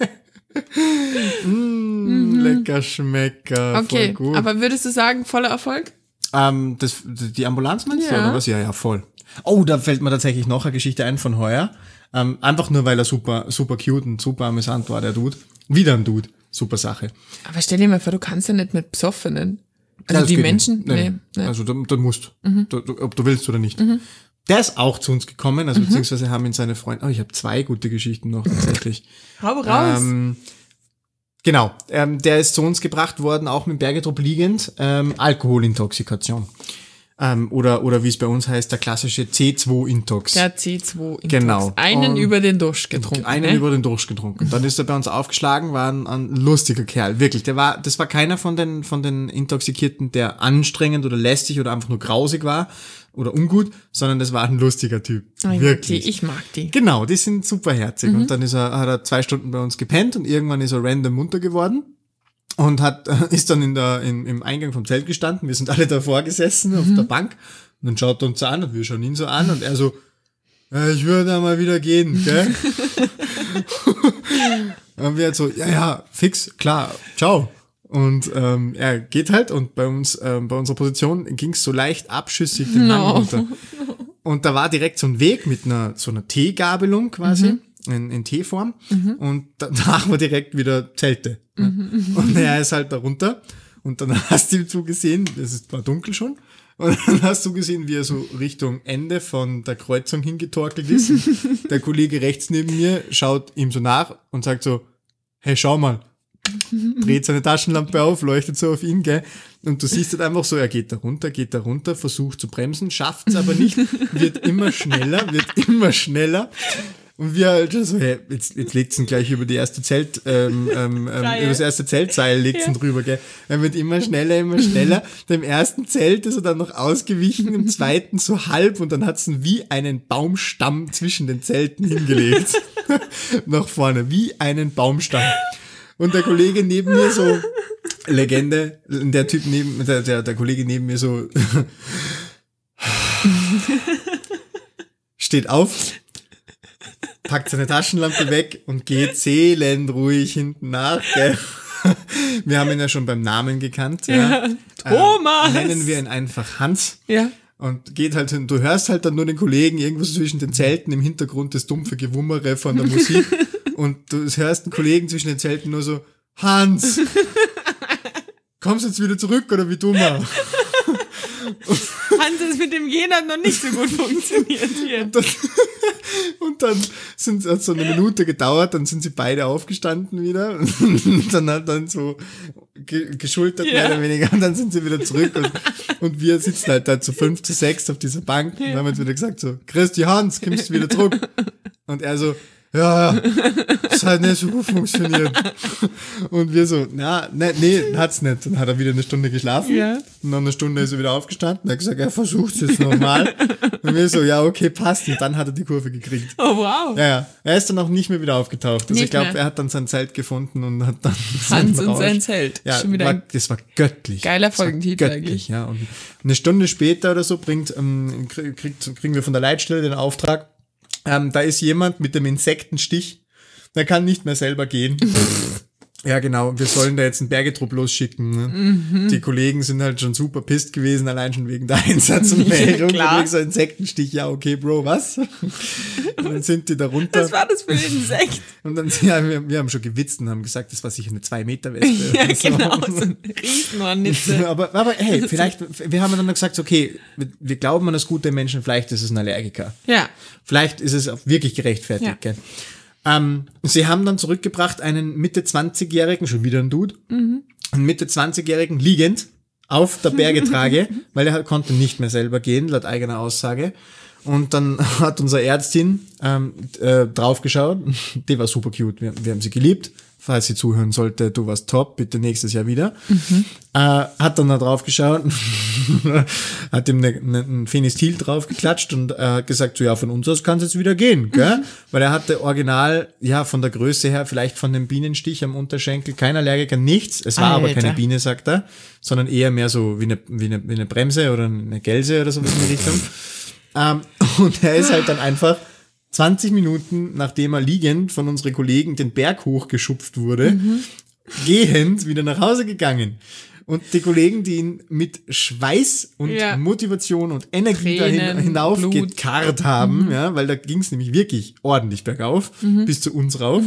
[LAUGHS] Lecker Schmecker. Mhm. Okay, voll gut. aber würdest du sagen, voller Erfolg? Ähm, das, die Ambulanz meinst du, Ja. oder was? Ja, ja, voll. Oh, da fällt mir tatsächlich noch eine Geschichte ein von heuer. Ähm, einfach nur, weil er super, super cute und super amüsant war, der Dude. Wieder ein Dude. Super Sache. Aber stell dir mal vor, du kannst ja nicht mit Besoffenen. Also Ja, die Menschen, nicht. nee, Nee, nee. Mhm. Also, du, du musst. Du, du, ob du willst oder nicht. Der ist auch zu uns gekommen, Mhm. also beziehungsweise haben ihn seine Freunde, oh, ich habe zwei gute Geschichten noch tatsächlich. [LAUGHS] Hau raus. Ähm, genau, ähm, der ist zu uns gebracht worden, auch mit Bergedruck liegend, ähm, Alkoholintoxikation. Ähm, oder, oder wie es bei uns heißt, der klassische C2-Intox. der C2 Intox. Genau. Einen Und- über den Dusch getrunken. Einen ne? über den Durst getrunken. Dann ist er bei uns aufgeschlagen, war ein, ein lustiger Kerl. Wirklich. Der war, das war keiner von den, von den Intoxikierten, der anstrengend oder lästig oder einfach nur grausig war oder ungut, sondern das war ein lustiger Typ. Oh, ich mag Wirklich. Die, ich mag die. Genau, die sind superherzig. Mhm. Und dann ist er, hat er zwei Stunden bei uns gepennt und irgendwann ist er random munter geworden und hat, [LAUGHS] ist dann in der, in, im Eingang vom Zelt gestanden. Wir sind alle davor gesessen auf Mhm. der Bank und dann schaut er uns so an und wir schauen ihn so an und er so, ja, ich würde da mal wieder gehen, gell? [LAUGHS] und wir halt so, ja, ja, fix, klar, ciao. Und ähm, er geht halt und bei uns, ähm, bei unserer Position ging es so leicht abschüssig den No. Hang runter. [LAUGHS] Und da war direkt so ein Weg mit einer so einer T-Gabelung quasi. In, in T-Form und [LAUGHS] danach war direkt wieder Zelte. ne? Und er ist halt da runter und dann [LAUGHS] hast du ihm zugesehen, es ist- war dunkel schon, und dann hast du gesehen, wie er so Richtung Ende von der Kreuzung hingetorkelt ist. [LAUGHS] der Kollege rechts neben mir schaut ihm so nach und sagt so, hey, schau mal, dreht seine Taschenlampe auf, leuchtet so auf ihn, gell? Und du siehst halt einfach so, er geht da runter, geht da runter, versucht zu bremsen, schafft es aber nicht, wird immer schneller, wird immer schneller. Und wir halt so, hey, jetzt, jetzt legt's ihn gleich über die erste Zelt, ähm, [LAUGHS] ähm, ähm, über das erste Zeltseil legt's ihn drüber, gell? Er wird immer schneller, immer schneller. Dem ersten Zelt ist er dann noch ausgewichen, im zweiten so halb und dann hat's ihn wie einen Baumstamm zwischen den Zelten hingelegt. [LAUGHS] Nach vorne, wie einen Baumstamm. Und der Kollege neben mir so, Legende, der Typ neben, der, der, der Kollege neben mir so, [LAUGHS] steht auf, packt seine Taschenlampe weg und geht seelenruhig hinten nach, gell? [LAUGHS] wir haben ihn ja schon beim Namen gekannt. Ja. Ja. Thomas! Ähm, nennen wir ihn einfach Hans. Ja. Und geht halt hin, du hörst halt dann nur den Kollegen irgendwo zwischen den Zelten im Hintergrund das dumpfe Gewummere von der Musik. [LAUGHS] und du hörst einen Kollegen zwischen den Zelten nur so, Hans! [LAUGHS] Kommst du jetzt wieder zurück oder wie dummer? Hans ist mit dem hat noch nicht so gut funktioniert hier. dann, [LAUGHS] und dann sind hat so eine Minute gedauert, dann sind sie beide aufgestanden wieder [LAUGHS] und dann hat dann so ge geschultert Ja. mehr oder weniger und dann sind sie wieder zurück und, und wir sitzen halt da zu fünf zu sechs auf dieser Bank und haben jetzt wieder gesagt so, Christi Hans, kommst du wieder zurück? Und er so, ja, ja, das hat nicht so gut funktioniert. Und wir so, na, ne, nee, hat's nicht. Dann hat er wieder eine Stunde geschlafen. Ja. Und nach einer Stunde ist er wieder aufgestanden. Er hat gesagt, er versucht es jetzt nochmal. Und wir so, ja, okay, passt. Und dann hat er die Kurve gekriegt. Oh wow. Ja, ja. Er ist dann auch nicht mehr wieder aufgetaucht. Also Nicht ich glaube, er hat dann sein Zelt gefunden und hat dann Hans und sein Zelt. Ja, Schon wieder war, das war göttlich. geiler Folgentitel göttlich, eigentlich. Ja, und eine Stunde später oder so bringt, ähm, kriegt, kriegen wir von der Leitstelle den Auftrag, ähm, da ist jemand mit dem Insektenstich, der kann nicht mehr selber gehen. [LAUGHS] Ja, genau. Wir sollen da jetzt einen Bergetrupp losschicken. Ne? Mhm. Die Kollegen sind halt schon super pisst gewesen, allein schon wegen der [LAUGHS] Einsatz und Meldung. klar. Wegen so Insektenstich. Ja, okay, Bro, was? Und dann sind die da runter. Was war das für ein Insekt? Und dann, ja, wir, wir haben schon gewitzt und haben gesagt, das war sicher eine 2-Meter-Wespe. [LAUGHS] ja, oder so. genau. So ein Riesenhornisse. [LAUGHS] aber, aber hey, vielleicht, wir haben dann gesagt, okay, wir, wir glauben an das gute Menschen, vielleicht ist es ein Allergiker. Ja. Vielleicht ist es auch wirklich gerechtfertigt. Ja. Gell? Ähm, sie haben dann zurückgebracht einen Mitte 20-Jährigen, schon wieder ein Dude, einen Mitte 20-Jährigen liegend auf der Bergetrage, [LAUGHS] weil er konnte nicht mehr selber gehen, laut eigener Aussage. Und dann [LAUGHS] hat unsere Ärztin ähm, äh, draufgeschaut. [LAUGHS] Die war super cute. Wir, wir haben sie geliebt. Falls sie zuhören sollte, du warst top, bitte nächstes Jahr wieder. Äh, hat dann da drauf geschaut, [LAUGHS] hat ihm ne, ne, ein Fenistil draufgeklatscht und äh, gesagt, so ja, von uns aus kann es jetzt wieder gehen, gell? Weil er hatte original, ja, von der Größe her, vielleicht von dem Bienenstich am Unterschenkel, kein Allergiker, nichts. Es war aber Alter. keine Biene, sagt er, sondern eher mehr so wie eine, wie eine, wie eine Bremse oder eine Gelse oder sowas in die Richtung. Ähm, und er ist halt dann einfach 20 Minuten, nachdem er liegend von unseren Kollegen den Berg hochgeschupft wurde, gehend wieder nach Hause gegangen. Und die Kollegen, die ihn mit Schweiß und Ja. Motivation und Energie Tränen, dahin hinauf Blut. gekarrt haben, ja, weil da ging es nämlich wirklich ordentlich bergauf, bis zu uns rauf.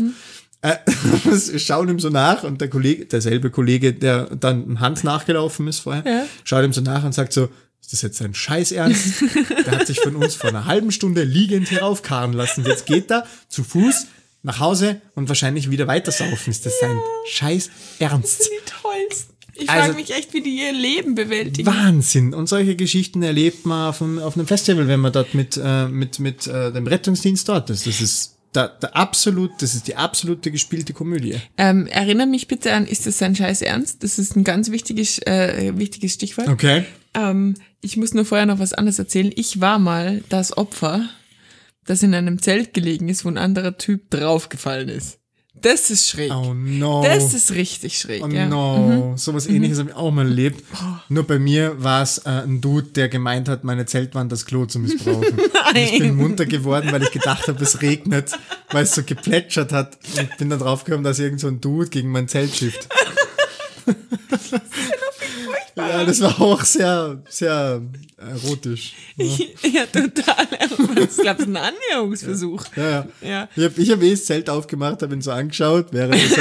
Äh, [LAUGHS] schauen ihm so nach und der Kollege, derselbe Kollege, der dann Hans nachgelaufen ist vorher, Ja. schaut ihm so nach und sagt so, ist das jetzt sein Scheiß Ernst? Der hat sich von uns vor einer halben Stunde liegend heraufkarren lassen. Jetzt geht er zu Fuß nach Hause und wahrscheinlich wieder weiter saufen. Ist das sein Scheiß Ernst? Die tollsten. Ich Also- frage mich echt, wie die ihr Leben bewältigen. Wahnsinn. Und solche Geschichten erlebt man auf einem, auf einem Festival, wenn man dort mit, äh, mit, mit äh, dem Rettungsdienst dort ist. Das ist der, der absolut, das ist die absolute gespielte Komödie. Ähm, erinnere mich bitte an, ist das sein Scheiß Ernst? Das ist ein ganz wichtiges, äh, wichtiges Stichwort. Okay. Ähm, ich muss nur vorher noch was anderes erzählen. Ich war mal das Opfer, das in einem Zelt gelegen ist, wo ein anderer Typ draufgefallen ist. Das ist schräg. Oh no. Das ist richtig schräg. Oh ja. Mhm. no, sowas ähnliches habe ich auch mal erlebt. Nur bei mir war es äh, ein Dude, der gemeint hat, meine Zeltwand das Klo zu missbrauchen. [LAUGHS] Ich bin munter geworden, weil ich gedacht habe, es regnet, weil es so geplätschert hat. Und bin dann draufgekommen, dass irgend so ein Dude gegen mein Zelt schifft. [LAUGHS] ja, das war auch sehr, sehr erotisch. ja, total. Ich glaube, es ist ein Annäherungsversuch. Ja, ja. Ja. Ich habe ich hab eh das Zelt aufgemacht, habe ihn so angeschaut, während er, so,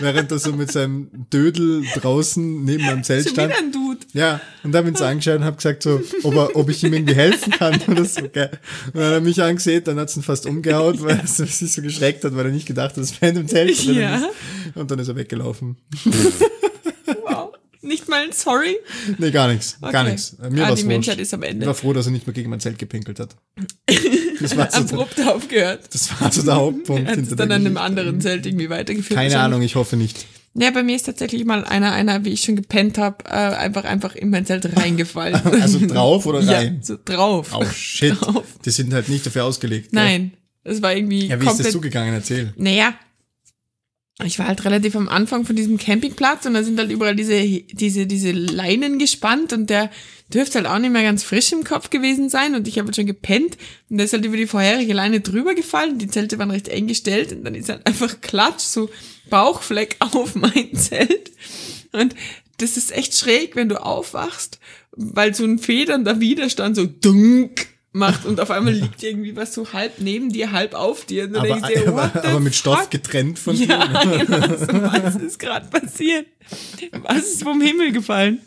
während er so mit seinem Dödel draußen neben meinem Zelt Schon stand. wieder ein Dude. Ja, und dann bin ich angeschaut und habe gesagt, so, ob, er, ob ich ihm irgendwie helfen kann [LAUGHS] oder so. Gell. Und dann hat er mich angesehen, dann hat es ihn fast umgehaut, weil er sich so geschreckt hat, weil er nicht gedacht hat, dass Fan im Zelt drin Ja. ist. Und dann ist er weggelaufen. [LAUGHS] Nicht mal ein Sorry. Nee, gar nichts. Gar Okay. nichts. Mir Ah, war's die wurscht. Menschheit ist am Ich Ende. war froh, dass er nicht mehr gegen mein Zelt gepinkelt hat. Das war [LAUGHS] so, der, Abrupt aufgehört. das war so der Hauptpunkt. Er hat es dann an einem anderen Zelt irgendwie weitergeführt. Keine wahrscheinlich. Ahnung, ich hoffe nicht. Ja, bei mir ist tatsächlich mal einer, einer, wie ich schon gepennt habe, äh, einfach, einfach in mein Zelt reingefallen. [LAUGHS] Also drauf oder [LAUGHS] rein? Ja, so drauf. Oh shit. Drauf. Die sind halt nicht dafür ausgelegt. Nein, das war irgendwie Ja, wie ist das komplett. zugegangen? Erzähl. naja, ich war halt relativ am Anfang von diesem Campingplatz und da sind halt überall diese, diese, diese Leinen gespannt und der dürfte halt auch nicht mehr ganz frisch im Kopf gewesen sein und ich habe halt schon gepennt und der ist halt über die vorherige Leine drüber gefallen. Die Zelte waren recht eng gestellt und dann ist halt einfach Klatsch, so Bauchfleck [LAUGHS] auf mein Zelt. Und das ist echt schräg, wenn du aufwachst, weil so ein federnder Widerstand so dunk macht und auf einmal liegt irgendwie was so halb neben dir, halb auf dir. Und Aber, dir, aber, aber mit Stoff fuck? getrennt von Ja, dir. [LAUGHS] genau so, was ist gerade passiert? Was ist vom Himmel gefallen?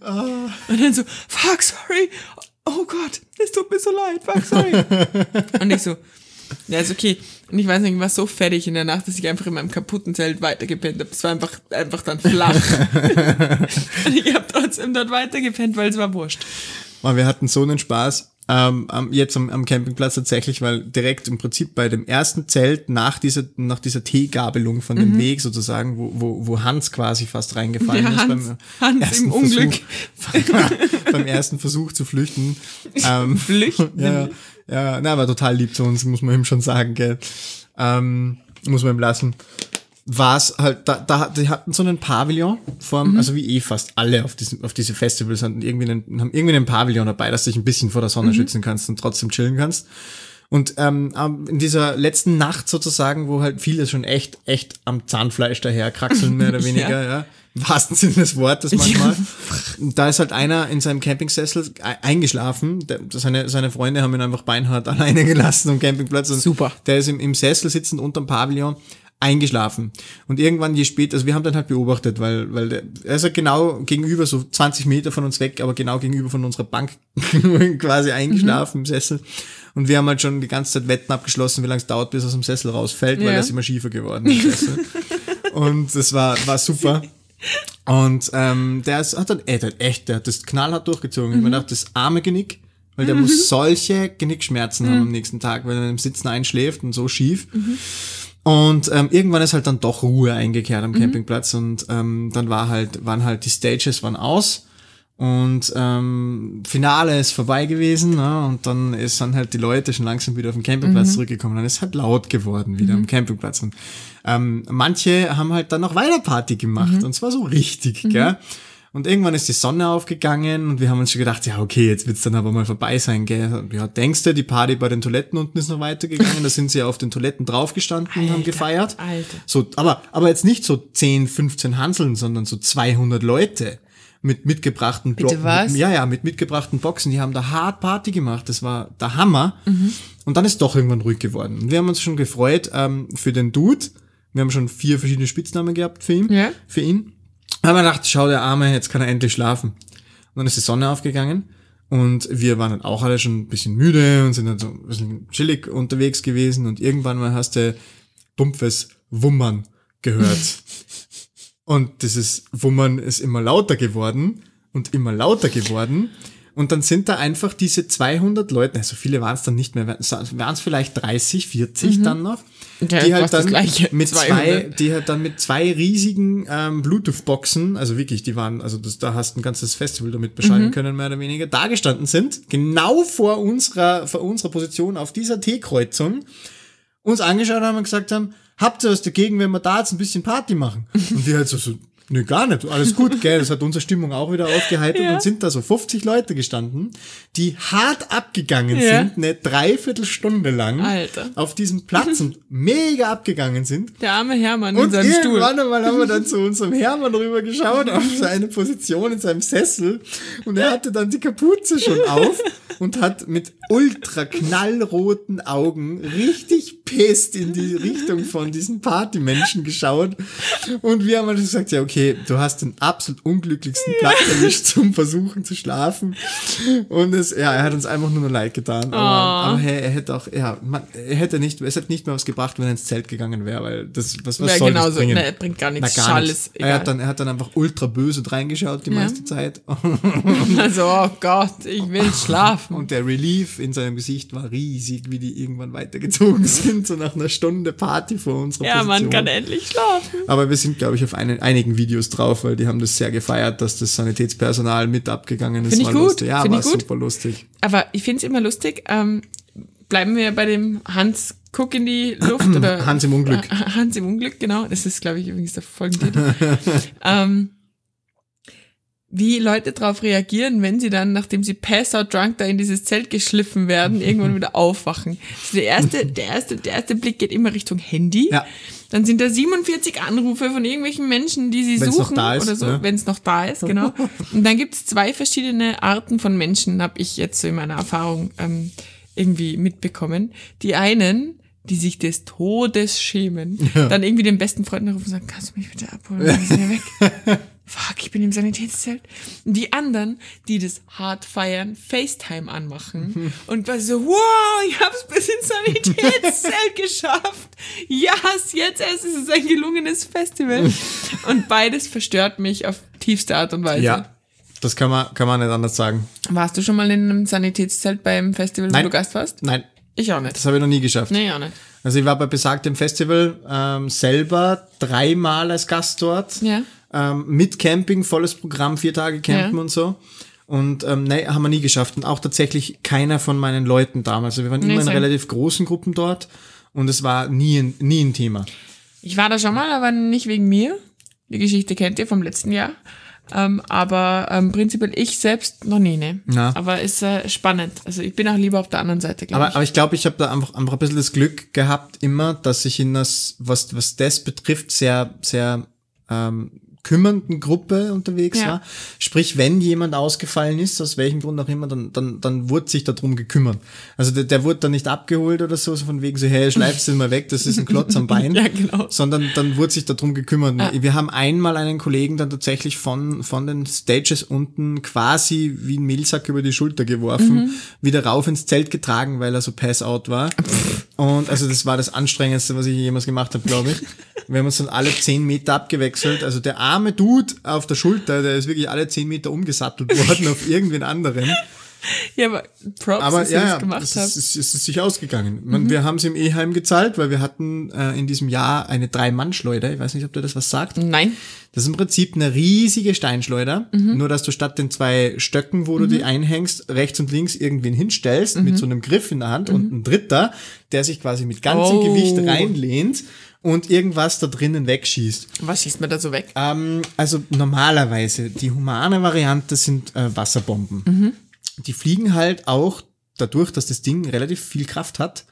Ah. Und dann so, fuck, sorry. Oh Gott, es tut mir so leid, fuck, sorry. Und ich so, ja, ist okay. Und ich weiß nicht, ich war so fertig in der Nacht, dass ich einfach in meinem kaputten Zelt weitergepennt habe. Es war einfach, einfach dann flach. [LAUGHS] Und ich habe trotzdem dort weitergepennt, weil es war wurscht. Man, wir hatten so einen Spaß. Ähm, am- jetzt am, am Campingplatz tatsächlich, weil direkt im Prinzip bei dem ersten Zelt nach dieser, nach dieser T-Gabelung von dem Weg sozusagen, wo, wo, wo Hans quasi fast reingefallen Ja, ist Hans- beim Hans ersten im Unglück. Versuch, [LAUGHS] beim ersten Versuch zu flüchten. [LAUGHS] Ähm, Flüchten. [LAUGHS] ja, ja, na, aber total lieb zu uns, muss man ihm schon sagen, gell. Ähm, muss man ihm lassen. War's halt, da, da, die hatten so einen Pavillon vor, also wie eh fast alle auf diesen, auf diese Festivals hatten irgendwie einen, haben irgendwie einen Pavillon dabei, dass du dich ein bisschen vor der Sonne schützen kannst und trotzdem chillen kannst. Und ähm, in dieser letzten Nacht sozusagen, wo halt viele schon echt, echt am Zahnfleisch daher kraxeln, mehr oder [LAUGHS] weniger, ja. Im wahrsten Sinne des Wortes manchmal. Da ist halt einer in seinem Campingsessel e- eingeschlafen. Der, seine, seine Freunde haben ihn einfach beinhart [LAUGHS] alleine gelassen am Campingplatz. Und Super. Der ist im, im Sessel sitzend unterm Pavillon eingeschlafen. Und irgendwann, je später, also wir haben dann halt beobachtet, weil, weil der, er ist halt genau gegenüber, so 20 Meter von uns weg, aber genau gegenüber von unserer Bank [LAUGHS] quasi eingeschlafen im Sessel. Und wir haben halt schon die ganze Zeit Wetten abgeschlossen, wie lange es dauert, bis er aus dem Sessel rausfällt, weil Ja. er ist immer schiefer geworden im Sessel. [LAUGHS] Und das war, war super. Und ähm, der ist, hat dann ey, der hat echt, der hat das knallhart durchgezogen. Ich hab mir gedacht, das arme Genick, weil der muss solche Genickschmerzen haben am nächsten Tag, wenn er im Sitzen einschläft und so schief. Und ähm, irgendwann ist halt dann doch Ruhe eingekehrt am Campingplatz und ähm, dann war halt, waren halt die Stages waren aus und ähm, Finale ist vorbei gewesen ne? und dann ist dann halt die Leute schon langsam wieder auf den Campingplatz zurückgekommen. Dann ist halt laut geworden wieder am Campingplatz und ähm, manche haben halt dann noch weiter Party gemacht und zwar so richtig, gell? Und irgendwann ist die Sonne aufgegangen und wir haben uns schon gedacht, ja, okay, jetzt wird's dann aber mal vorbei sein, gell? Ja, denkst du, die Party bei den Toiletten unten ist noch weitergegangen? da sind sie ja auf den Toiletten draufgestanden und haben Alter, gefeiert. Alter. So, aber, aber jetzt nicht so 10, 15 Hanseln, sondern so 200 Leute mit mitgebrachten Bitte Blo- was? Ja, ja, mit mitgebrachten Boxen. Die haben da hart Party gemacht. Das war der Hammer. Und dann ist doch irgendwann ruhig geworden. Und wir haben uns schon gefreut ähm, für den Dude. Wir haben schon vier verschiedene Spitznamen gehabt für ihn. Ja. Für ihn. Aber wir dachten, schau, der Arme, jetzt kann er endlich schlafen. Und dann ist die Sonne aufgegangen. Und wir waren dann auch alle schon ein bisschen müde und sind dann so ein bisschen chillig unterwegs gewesen. Und irgendwann mal hast du dumpfes Wummern gehört. [LAUGHS] Und dieses Wummern ist immer lauter geworden und immer lauter geworden. Und dann sind da einfach diese 200 Leute, also viele waren es dann nicht mehr, waren es vielleicht 30, 40 dann noch, Mhm. Ja, die halt dann mit zwei, 200. die halt dann mit zwei riesigen ähm, Bluetooth-Boxen, also wirklich, die waren, also das, da hast du ein ganzes Festival damit beschallen Mhm. können, mehr oder weniger, da gestanden sind, genau vor unserer, vor unserer Position auf dieser T-Kreuzung, uns angeschaut haben und gesagt haben, habt ihr was dagegen, wenn wir da jetzt ein bisschen Party machen? [LAUGHS] Und wir halt so, so nö, gar nicht, alles gut, [LAUGHS] gell, das hat unsere Stimmung auch wieder aufgeheitert Ja. und sind da so 50 Leute gestanden, die hart abgegangen Ja. sind, eine Dreiviertelstunde lang Alter. auf diesem Platz und mega abgegangen sind. Der arme Hermann in Und seinem Stuhl. irgendwann einmal haben wir dann zu [LAUGHS] unserem Hermann rüber geschaut auf seine Position in seinem Sessel und er hatte dann die Kapuze schon auf [LAUGHS] und hat mit ultra knallroten Augen richtig pest in die Richtung von diesen Partymenschen geschaut und wir haben dann gesagt, ja okay, du hast den absolut unglücklichsten Platz erwischt zum Versuchen zu schlafen und es, ja, er hat uns einfach nur leid getan, aber, aber hey, er hätte auch, ja, man, er hätte nicht, es hätte nicht mehr was gebracht, wenn er ins Zelt gegangen wäre, weil das, was, was Ja, soll genauso. das bringen? Nee, bringt gar nichts. Na, gar nichts. Er hat, dann, er hat dann einfach ultra böse reingeschaut die Ja. meiste Zeit. [LAUGHS] [LAUGHS] Also, oh Gott, ich will schlafen. Und der Relief in seinem Gesicht war riesig, wie die irgendwann weitergezogen [LAUGHS] sind, so nach einer Stunde Party vor unserer ja, Position. man kann endlich schlafen. Aber wir sind, glaube ich, auf einen, einigen Videos drauf, weil die haben das sehr gefeiert, dass das Sanitätspersonal mit abgegangen ist. Find ich gut, Lustig. Ja, find war ich gut. super lustig. Aber ich finde es immer lustig. Ähm, bleiben wir bei dem Hans guck in die Luft [CLEARS THROAT] oder Hans im Unglück. Äh, Hans im Unglück, genau. Das ist, glaube ich, übrigens der Folgentitel. [LAUGHS] ähm, wie Leute darauf reagieren, wenn sie dann, nachdem sie pass out drunk da in dieses Zelt geschliffen werden, [LAUGHS] irgendwann wieder aufwachen. Also der erste, der erste, der erste Blick geht immer Richtung Handy. Ja. Dann sind da 47 Anrufe von irgendwelchen Menschen, die sie Wenn's suchen ist, oder so, ne? wenn es noch da ist, genau. [LAUGHS] Und dann gibt's zwei verschiedene Arten von Menschen, habe ich jetzt so in meiner Erfahrung ähm, irgendwie mitbekommen. Die einen, die sich des Todes schämen, dann irgendwie den besten Freund anrufen und sagen, kannst du mich bitte abholen, wir sind ja weg. [LAUGHS] Fuck, ich bin im Sanitätszelt. Die anderen, die das hart feiern, FaceTime anmachen [LAUGHS] und quasi so, wow, ich hab's bis ins Sanitätszelt [LAUGHS] geschafft. Yes, jetzt erst ist es ein gelungenes Festival. [LAUGHS] Und beides verstört mich auf tiefste Art und Weise. Ja. Das kann man, kann man nicht anders sagen. Warst du schon mal in einem Sanitätszelt beim Festival, wo Nein. du Gast warst? Nein, Ich auch nicht. das habe ich noch nie geschafft. Nee, auch nicht. Also ich war bei besagtem Festival ähm, selber dreimal als Gast dort. Ja. Ähm, mit Camping, volles Programm, vier Tage campen Ja. und so. Und ähm, nee, haben wir nie geschafft. Und auch tatsächlich keiner von meinen Leuten damals. Also wir waren Nee, immer in relativ großen Gruppen dort und es war nie ein, nie ein Thema. Ich war da schon mal, aber nicht wegen mir. Die Geschichte kennt ihr vom letzten Jahr. Ähm, aber ähm, prinzipiell ich selbst noch nie, ne? Na. Aber ist äh, spannend. Also ich bin auch lieber auf der anderen Seite, glaube Aber, ich. aber ich glaube, ich habe da einfach, einfach ein bisschen das Glück gehabt, immer, dass ich in das, was, was das betrifft, sehr, sehr ähm, kümmernden Gruppe unterwegs Ja. war. Sprich, wenn jemand ausgefallen ist, aus welchem Grund auch immer, dann, dann, dann wurde sich darum gekümmert. Also der, der wurde dann nicht abgeholt oder so, so von wegen so, hey, schleifst den mal weg, das ist ein Klotz am [LAUGHS] Bein. Ja, genau. Sondern dann wurde sich darum gekümmert. Wir haben einmal einen Kollegen dann tatsächlich von, von den Stages unten quasi wie ein Mehlsack über die Schulter geworfen, Mhm. wieder rauf ins Zelt getragen, weil er so pass-out war. Und also das war das Anstrengendste, was ich jemals gemacht habe, glaube ich. Wir haben uns dann alle zehn Meter abgewechselt. Also der arme Dude auf der Schulter, der ist wirklich alle zehn Meter umgesattelt worden auf irgendwen anderen. [LAUGHS] Ja, aber Props, Aber dass ihr ja, das ja gemacht es habt. ist, es ist sich ausgegangen. Man, Wir haben es im E-Heim gezahlt, weil wir hatten äh, in diesem Jahr eine Drei-Mann-Schleuder. Ich weiß nicht, ob dir das was sagt. Nein. Das ist im Prinzip eine riesige Steinschleuder, nur dass du statt den zwei Stöcken, wo du die einhängst, rechts und links irgendwen hinstellst mit so einem Griff in der Hand und ein dritter, der sich quasi mit ganzem Oh. Gewicht reinlehnt und irgendwas da drinnen wegschießt. Was schießt man da so weg? Ähm, also normalerweise, die humane Variante sind äh, Wasserbomben. Die fliegen halt auch dadurch, dass das Ding relativ viel Kraft hat,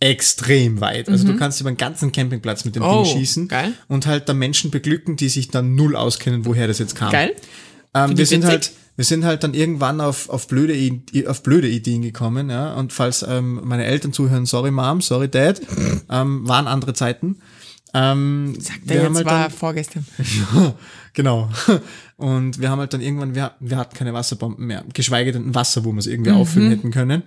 extrem weit. Also du kannst über den ganzen Campingplatz mit dem Oh, Ding schießen geil. und halt da Menschen beglücken, die sich dann null auskennen, woher das jetzt kam. Geil. Ähm, wir sind halt, wir sind halt dann irgendwann auf, auf blöde, auf blöde Ideen gekommen, ja. Und falls ähm, meine Eltern zuhören, sorry Mom, sorry Dad, [CLEARS THROAT] ähm, waren andere Zeiten. Ähm, Sagt er jetzt, halt war dann- vorgestern. [LAUGHS] genau. [LAUGHS] Und wir haben halt dann irgendwann, wir, wir hatten keine Wasserbomben mehr, geschweige denn ein Wasser, wo wir es irgendwie Mhm. auffüllen hätten können.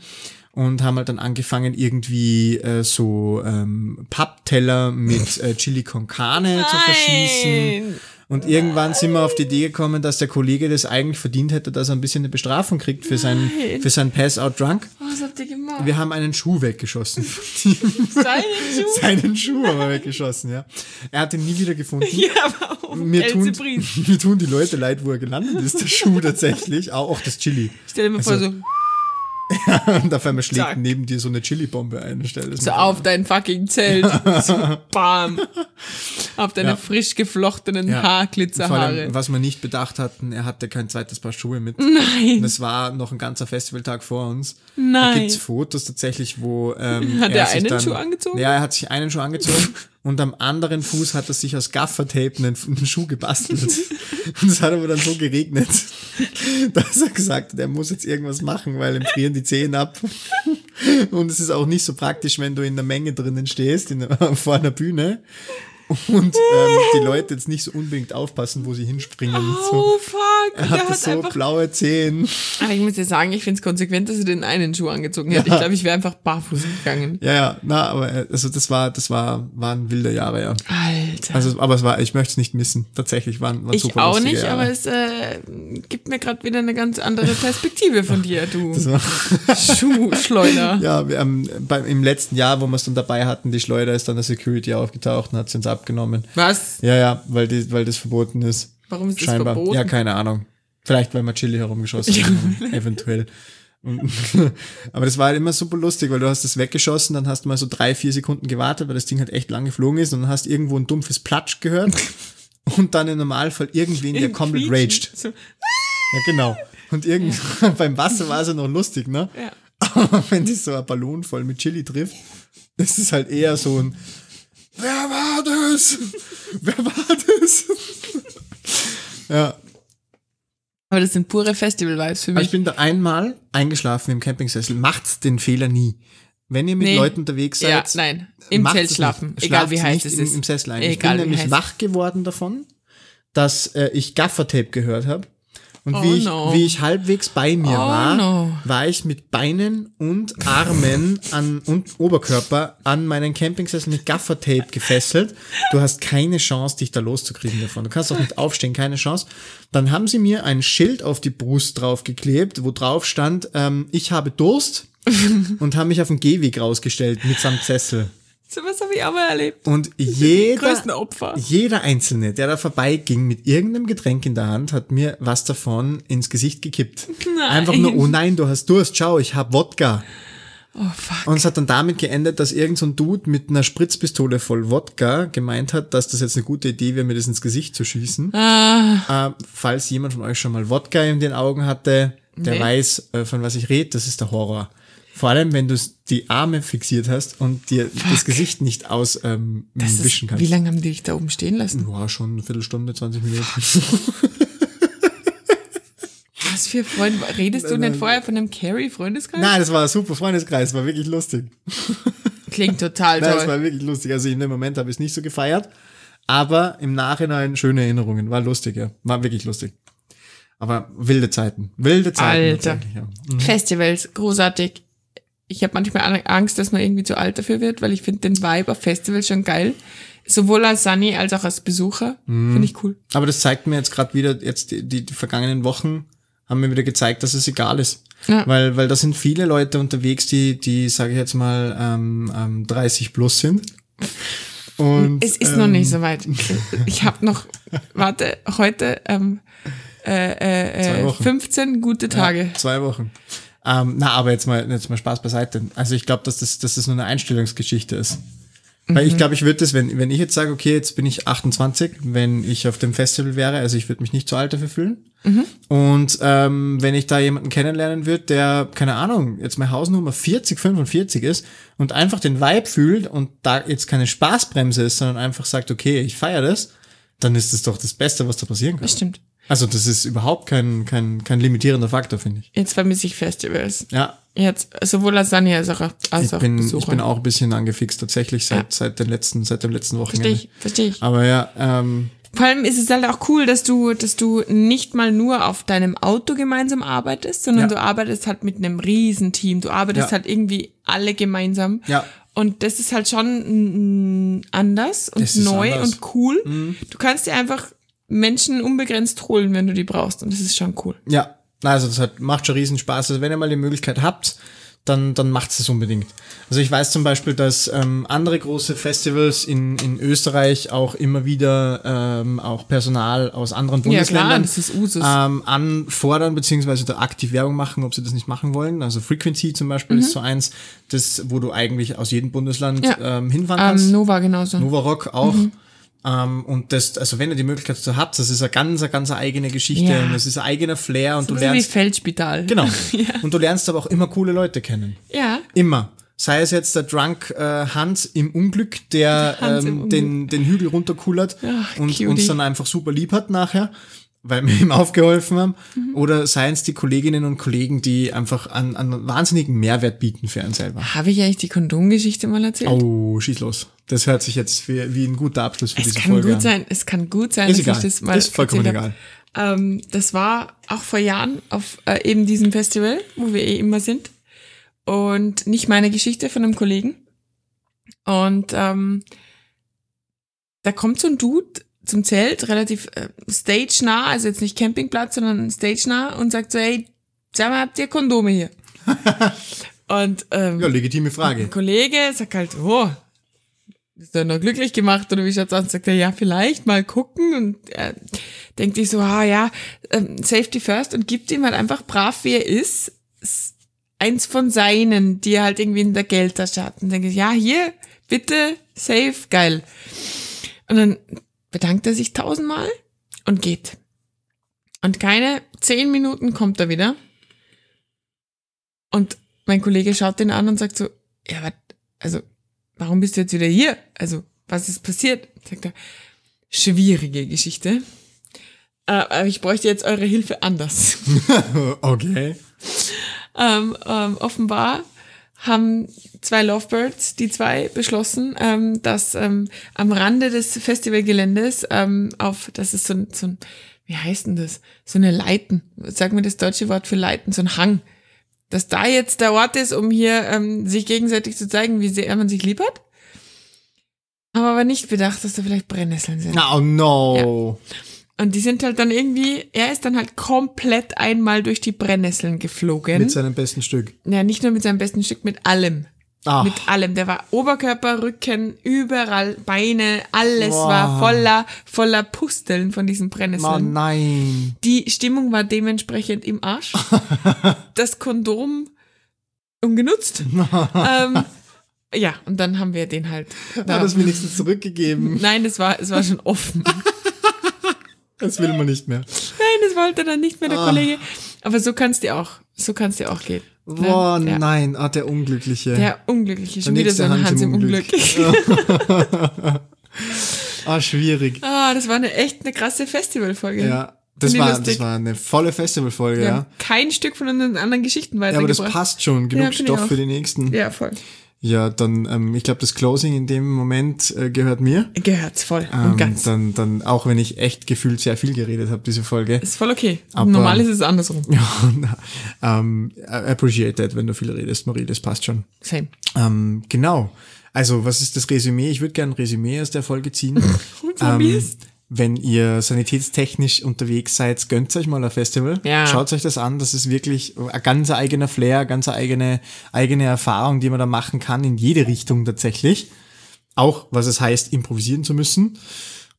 Und haben halt dann angefangen, irgendwie äh, so ähm, Pappteller mit äh, Chili con Carne zu verschießen. Und irgendwann sind wir auf die Idee gekommen, dass der Kollege das eigentlich verdient hätte, dass er ein bisschen eine Bestrafung kriegt für seinen, Nein. für seinen Pass-Out-Drunk. Was habt ihr gemacht? Wir haben einen Schuh weggeschossen. [LAUGHS] Seinen Schuh? Seinen Schuh haben wir weggeschossen, ja. Er hat ihn nie wieder gefunden. Ja, warum? Mir tun, mir tun die Leute leid, wo er gelandet ist, der Schuh tatsächlich. Auch, auch das Chili. Stell dir mal vor, Also- so, Und auf einmal schlägt Zack. neben dir so eine Chili-Bombe ein. Stell das so auf dein fucking Zelt. So, bam. Auf deine Ja. frisch geflochtenen Ja. Haarglitzerhaare. Vor allem, was wir nicht bedacht hatten, er hatte kein zweites Paar Schuhe mit. Nein. Das war noch ein ganzer Festivaltag vor uns. Da Nein. gibt's Fotos tatsächlich, wo ähm, [LAUGHS] Hat er sich einen dann, Schuh angezogen? Ja, er hat sich einen Schuh angezogen [LAUGHS] und am anderen Fuß hat er sich aus Gaffertape einen, einen Schuh gebastelt. [LAUGHS] und es hat aber dann so geregnet, [LAUGHS] dass er gesagt hat, er muss jetzt irgendwas machen, weil ihm frieren die Zehen ab. Und es ist auch nicht so praktisch, wenn du in der Menge drinnen stehst, in, [LAUGHS] vor einer Bühne [LAUGHS] und ähm, die Leute jetzt nicht so unbedingt aufpassen, wo sie hinspringen. und so. Oh, fuck. Er hatte hat so einfach blaue Zehen. Aber ich muss dir sagen, ich finde es konsequent, dass er den einen Schuh angezogen hat. Ja. Ich glaube, ich wäre einfach barfuß gegangen. Ja, ja, na, aber äh, also das war, das war, waren wilde Jahre, ja. Alter. Also, aber es war, ich möchte es nicht missen. Tatsächlich waren, waren ich super auch lustige nicht, Jahre. aber es äh, gibt mir gerade wieder eine ganz andere Perspektive von dir, du [LAUGHS] Schuhschleuder. [LAUGHS] ja, wir haben beim, im letzten Jahr, wo wir es dann dabei hatten, die Schleuder ist dann der Security aufgetaucht und hat sie uns abgenommen. Was? Ja, ja, weil, die, weil das verboten ist. Warum ist das Scheinbar. verboten? Ja, keine Ahnung. Vielleicht, weil wir Chili herumgeschossen haben. [LAUGHS] Eventuell. [LAUGHS] Aber das war halt immer super lustig, weil du hast das weggeschossen, dann hast du mal so drei, vier Sekunden gewartet, weil das Ding halt echt lang geflogen ist und dann hast irgendwo ein dumpfes Platsch gehört [LAUGHS] und dann im Normalfall irgendwen, der komplett raged. So, Ja, genau. Und irgend beim Wasser war es ja noch lustig, ne? ja. Aber wenn dich so ein Ballon voll mit Chili trifft, ist es halt eher so ein Wer war das? Wer war das? ja, Aber das sind pure Festival-Vibes für aber mich. ich bin da einmal eingeschlafen im Campingsessel. Macht den Fehler nie. Wenn ihr mit Nee. Leuten unterwegs seid, ja, nein. Im Zelt schlafen. nicht. Egal Schlaft wie heiß es im, ist. Im Sessel ein. ich Egal bin wie nämlich heiß. wach geworden davon, dass äh, ich Gaffertape gehört habe. Und Oh wie, ich, no. wie ich halbwegs bei mir Oh war, no. war ich mit Beinen und Armen an, und Oberkörper an meinen Campingsessel mit Gaffertape gefesselt. Du hast keine Chance, dich da loszukriegen davon. Du kannst auch nicht aufstehen, keine Chance. Dann haben sie mir ein Schild auf die Brust draufgeklebt, wo drauf stand, ähm, ich habe Durst [LAUGHS] und haben mich auf den Gehweg rausgestellt mitsamt Sessel. So was habe ich auch mal erlebt. Und jeder, jeder Einzelne, der da vorbeiging mit irgendeinem Getränk in der Hand, hat mir was davon ins Gesicht gekippt. Nein. Einfach nur, oh nein, du hast Durst, schau, ich hab Wodka. Oh fuck. Und es hat dann damit geendet, dass irgend so ein Dude mit einer Spritzpistole voll Wodka gemeint hat, dass das jetzt eine gute Idee wäre, mir das ins Gesicht zu schießen. Ah, Äh, falls jemand von euch schon mal Wodka in den Augen hatte, der Nee. weiß, äh, von was ich rede, das ist der Horror. Vor allem, wenn du die Arme fixiert hast und dir das Gesicht nicht aus ähm, das wischen kannst. wie lange haben die dich da oben stehen lassen? Ja, schon eine Viertelstunde, 20 Minuten. Was für Freunde? Redest du denn vorher von einem Carrie-Freundeskreis? Nein, das war ein super Freundeskreis, war wirklich lustig. Klingt total Nein, das toll. war wirklich lustig. Also in dem Moment habe ich es nicht so gefeiert, aber im Nachhinein schöne Erinnerungen. War lustig, ja. War wirklich lustig. Aber wilde Zeiten. Wilde Zeiten. Alter. Ja. Festivals, großartig. Ich habe manchmal Angst, dass man irgendwie zu alt dafür wird, weil ich finde den Vibe auf Festivals schon geil. Sowohl als Sunny als auch als Besucher. Mhm. Finde ich cool. Aber das zeigt mir jetzt gerade wieder, jetzt die, die, die vergangenen Wochen haben mir wieder gezeigt, dass es egal ist. Ja. Weil, weil da sind viele Leute unterwegs, die, die sage ich jetzt mal, ähm, ähm, 30 plus sind. Und, Es ist ähm, noch nicht so weit. [LAUGHS] Ich habe noch, warte, heute ähm, äh, äh, Wochen. 15 gute Tage. Ja, zwei Wochen. Ähm, na, aber jetzt mal, jetzt mal Spaß beiseite. Also ich glaube, dass das, dass das nur eine Einstellungsgeschichte ist. Weil Mhm. ich glaube, ich würde das, wenn, wenn ich jetzt sage, okay, jetzt bin ich 28, wenn ich auf dem Festival wäre, also ich würde mich nicht zu alt dafür fühlen. Mhm. Und ähm, wenn ich da jemanden kennenlernen würde, der, keine Ahnung, jetzt mal Hausnummer 40, 45 ist und einfach den Vibe fühlt und da jetzt keine Spaßbremse ist, sondern einfach sagt, okay, ich feiere das, dann ist das doch das Beste, was da passieren kann. Das stimmt. Also das ist überhaupt kein, kein, kein limitierender Faktor, finde ich. Jetzt vermisse ich Festivals. Ja, Jetzt sowohl als Sunny als auch als ich bin, Besucher. ich bin auch ein bisschen angefixt tatsächlich seit, Ja. seit den letzten, seit dem letzten Verstehe Wochenende. ich, verstehe ich. Aber ja, ähm, Vor allem ist es halt auch cool, dass du, dass du nicht mal nur auf deinem Auto gemeinsam arbeitest, sondern Ja. du arbeitest halt mit einem Riesenteam. Du arbeitest Ja. halt irgendwie alle gemeinsam. Ja. Und das ist halt schon anders und Das neu anders. Mhm. und cool. Du kannst dir einfach Menschen unbegrenzt holen, wenn du die brauchst. Und das ist schon cool. ja, also das hat, macht schon riesen Spaß. Also wenn ihr mal die Möglichkeit habt, dann, dann macht es unbedingt. Also ich weiß zum Beispiel, dass ähm, andere große Festivals in, in Österreich auch immer wieder ähm, auch Personal aus anderen Ja, klar, Bundesländern ist Usus. ähm, anfordern, beziehungsweise da aktiv Werbung machen, ob sie das nicht machen wollen. Also Frequency zum Beispiel ist so eins, das, wo du eigentlich aus jedem Bundesland Mhm. Ja. ähm, hinfahren kannst. Ähm, Nova genauso. Nova Rock auch. Mhm. Ähm, und das, also wenn ihr die Möglichkeit dazu habt, das ist eine ganz, eine ganz eigene Geschichte Ja. und das ist ein eigener Flair und so du wie lernst, Feldspital. genau. [LAUGHS] ja. Und du lernst aber auch immer coole Leute kennen. ja. Immer. Sei es jetzt der Drunk äh, Hans im Unglück, der Hans ähm, Unglück. den, den Hügel runterkullert Ach, und cutie. uns dann einfach super lieb hat nachher, weil wir ihm aufgeholfen haben. Mhm. Oder seien es die Kolleginnen und Kollegen, die einfach an, an wahnsinnigen Mehrwert bieten für einen selber. Habe ich eigentlich die Kondomgeschichte mal erzählt? Oh, schieß los. Das hört sich jetzt wie, wie ein guter Abschluss für Es diese kann Folge gut an. sein, es kann gut sein, Ist dass egal. ich das mal Ist vollkommen hab. Ähm, das war auch vor Jahren auf äh, eben diesem Festival, wo wir eh immer sind. Und nicht meine Geschichte von einem Kollegen. Und ähm, da kommt so ein Dude zum Zelt, relativ äh, stage-nah, also jetzt nicht Campingplatz, sondern stage-nah und sagt so, hey, sag mal, habt ihr Kondome hier? [LAUGHS] und ähm, Ja, legitime Frage. ein Kollege sagt halt, oh, ist er noch glücklich gemacht oder wie schaut's aus? Sagt er, ja, vielleicht mal gucken und er denkt sich so, ah ja, ähm, Safety first und gibt ihm halt einfach brav, wie er ist, eins von seinen, die er halt irgendwie in der Geldtasche hat. Und denke ich, ja, hier, bitte, safe, geil. Und dann bedankt er sich tausendmal und geht. Und keine zehn Minuten kommt er wieder. Und mein Kollege schaut den an und sagt so, ja, wat, also, warum bist du jetzt wieder hier? Also, was ist passiert? Sagt er, schwierige Geschichte. Äh, aber ich bräuchte jetzt eure Hilfe anders. [LAUGHS] okay. ähm, ähm, offenbar haben zwei Lovebirds, die zwei, beschlossen, ähm, dass ähm, am Rande des Festivalgeländes ähm, auf, das ist so ein, so ein, wie heißt denn das? So eine Leiten, sag mir das deutsche Wort für Leiten, so ein Hang. Dass da jetzt der Ort ist, um hier ähm, sich gegenseitig zu zeigen, wie sehr man sich lieb hat. Haben aber nicht bedacht, dass da vielleicht Brennnesseln sind. Oh no. Und die sind halt dann irgendwie, er ist dann halt komplett einmal durch die Brennnesseln geflogen. Mit seinem besten Stück. Ja, nicht nur mit seinem besten Stück, mit allem. Ach. Mit allem. Der war Oberkörper, Rücken, überall, Beine, alles Boah. war voller, voller Pusteln von diesen Oh Brennnesseln. nein. Die Stimmung war dementsprechend im Arsch. [LAUGHS] das Kondom ungenutzt. [LAUGHS] ähm, ja, und dann haben wir den halt. Hat er es wenigstens zurückgegeben. Nein, es war, es war schon offen. [LAUGHS] Das will man nicht mehr. Nein, das wollte dann nicht mehr der Ah. Kollege. Aber so kann's dir auch, so kann's dir auch gehen. ne? Boah, ja. nein. Ah, der Unglückliche. Der Unglückliche, schon Der wieder so ein Hans im Unglück. [LAUGHS] ah, schwierig. ah, das war eine echt eine krasse Festivalfolge. Ja. Das war, lustig. das war eine volle Festivalfolge, ja. kein Stück von unseren anderen Geschichten Ja, aber das passt schon. Genug Ja, Stoff für die nächsten. Ja, voll. Ja, dann, ähm, ich glaube, das Closing in dem Moment äh, gehört mir. Gehört's voll Ähm, und ganz. Dann, dann, auch wenn ich echt gefühlt sehr viel geredet habe, diese Folge. Ist voll okay. Aber- Normal ist es andersrum. [LAUGHS] Ja, ähm, appreciate that, wenn du viel redest, Marie, das passt schon. Same. Ähm, genau. Also, was ist das Resümee? Ich würde gerne ein Resümee aus der Folge ziehen. [LAUGHS] Und mir ist- wenn ihr sanitätstechnisch unterwegs seid, gönnt euch mal ein Festival. Ja. Schaut euch das an. Das ist wirklich ein ganz eigener Flair, ganz eigene, eigene Erfahrung, die man da machen kann, in jede Richtung tatsächlich. Auch, was es heißt, improvisieren zu müssen.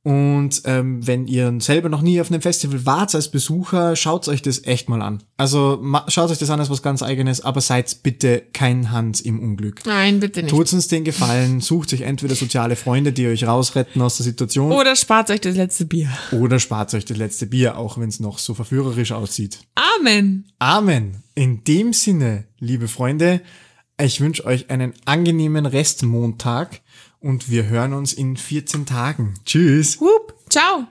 Und ähm, wenn ihr selber noch nie auf einem Festival wart als Besucher, schaut euch das echt mal an. Also schaut euch das an als was ganz eigenes, aber seid bitte kein Hans im Unglück. Nein, bitte nicht. Tut uns den Gefallen, sucht euch entweder soziale Freunde, die euch rausretten aus der Situation, Oder spart euch das letzte Bier. oder spart euch das letzte Bier, auch wenn es noch so verführerisch aussieht. Amen. Amen. In dem Sinne, liebe Freunde, ich wünsche euch einen angenehmen Restmontag und wir hören uns in 14 Tagen. Tschüss. Whoop. Ciao.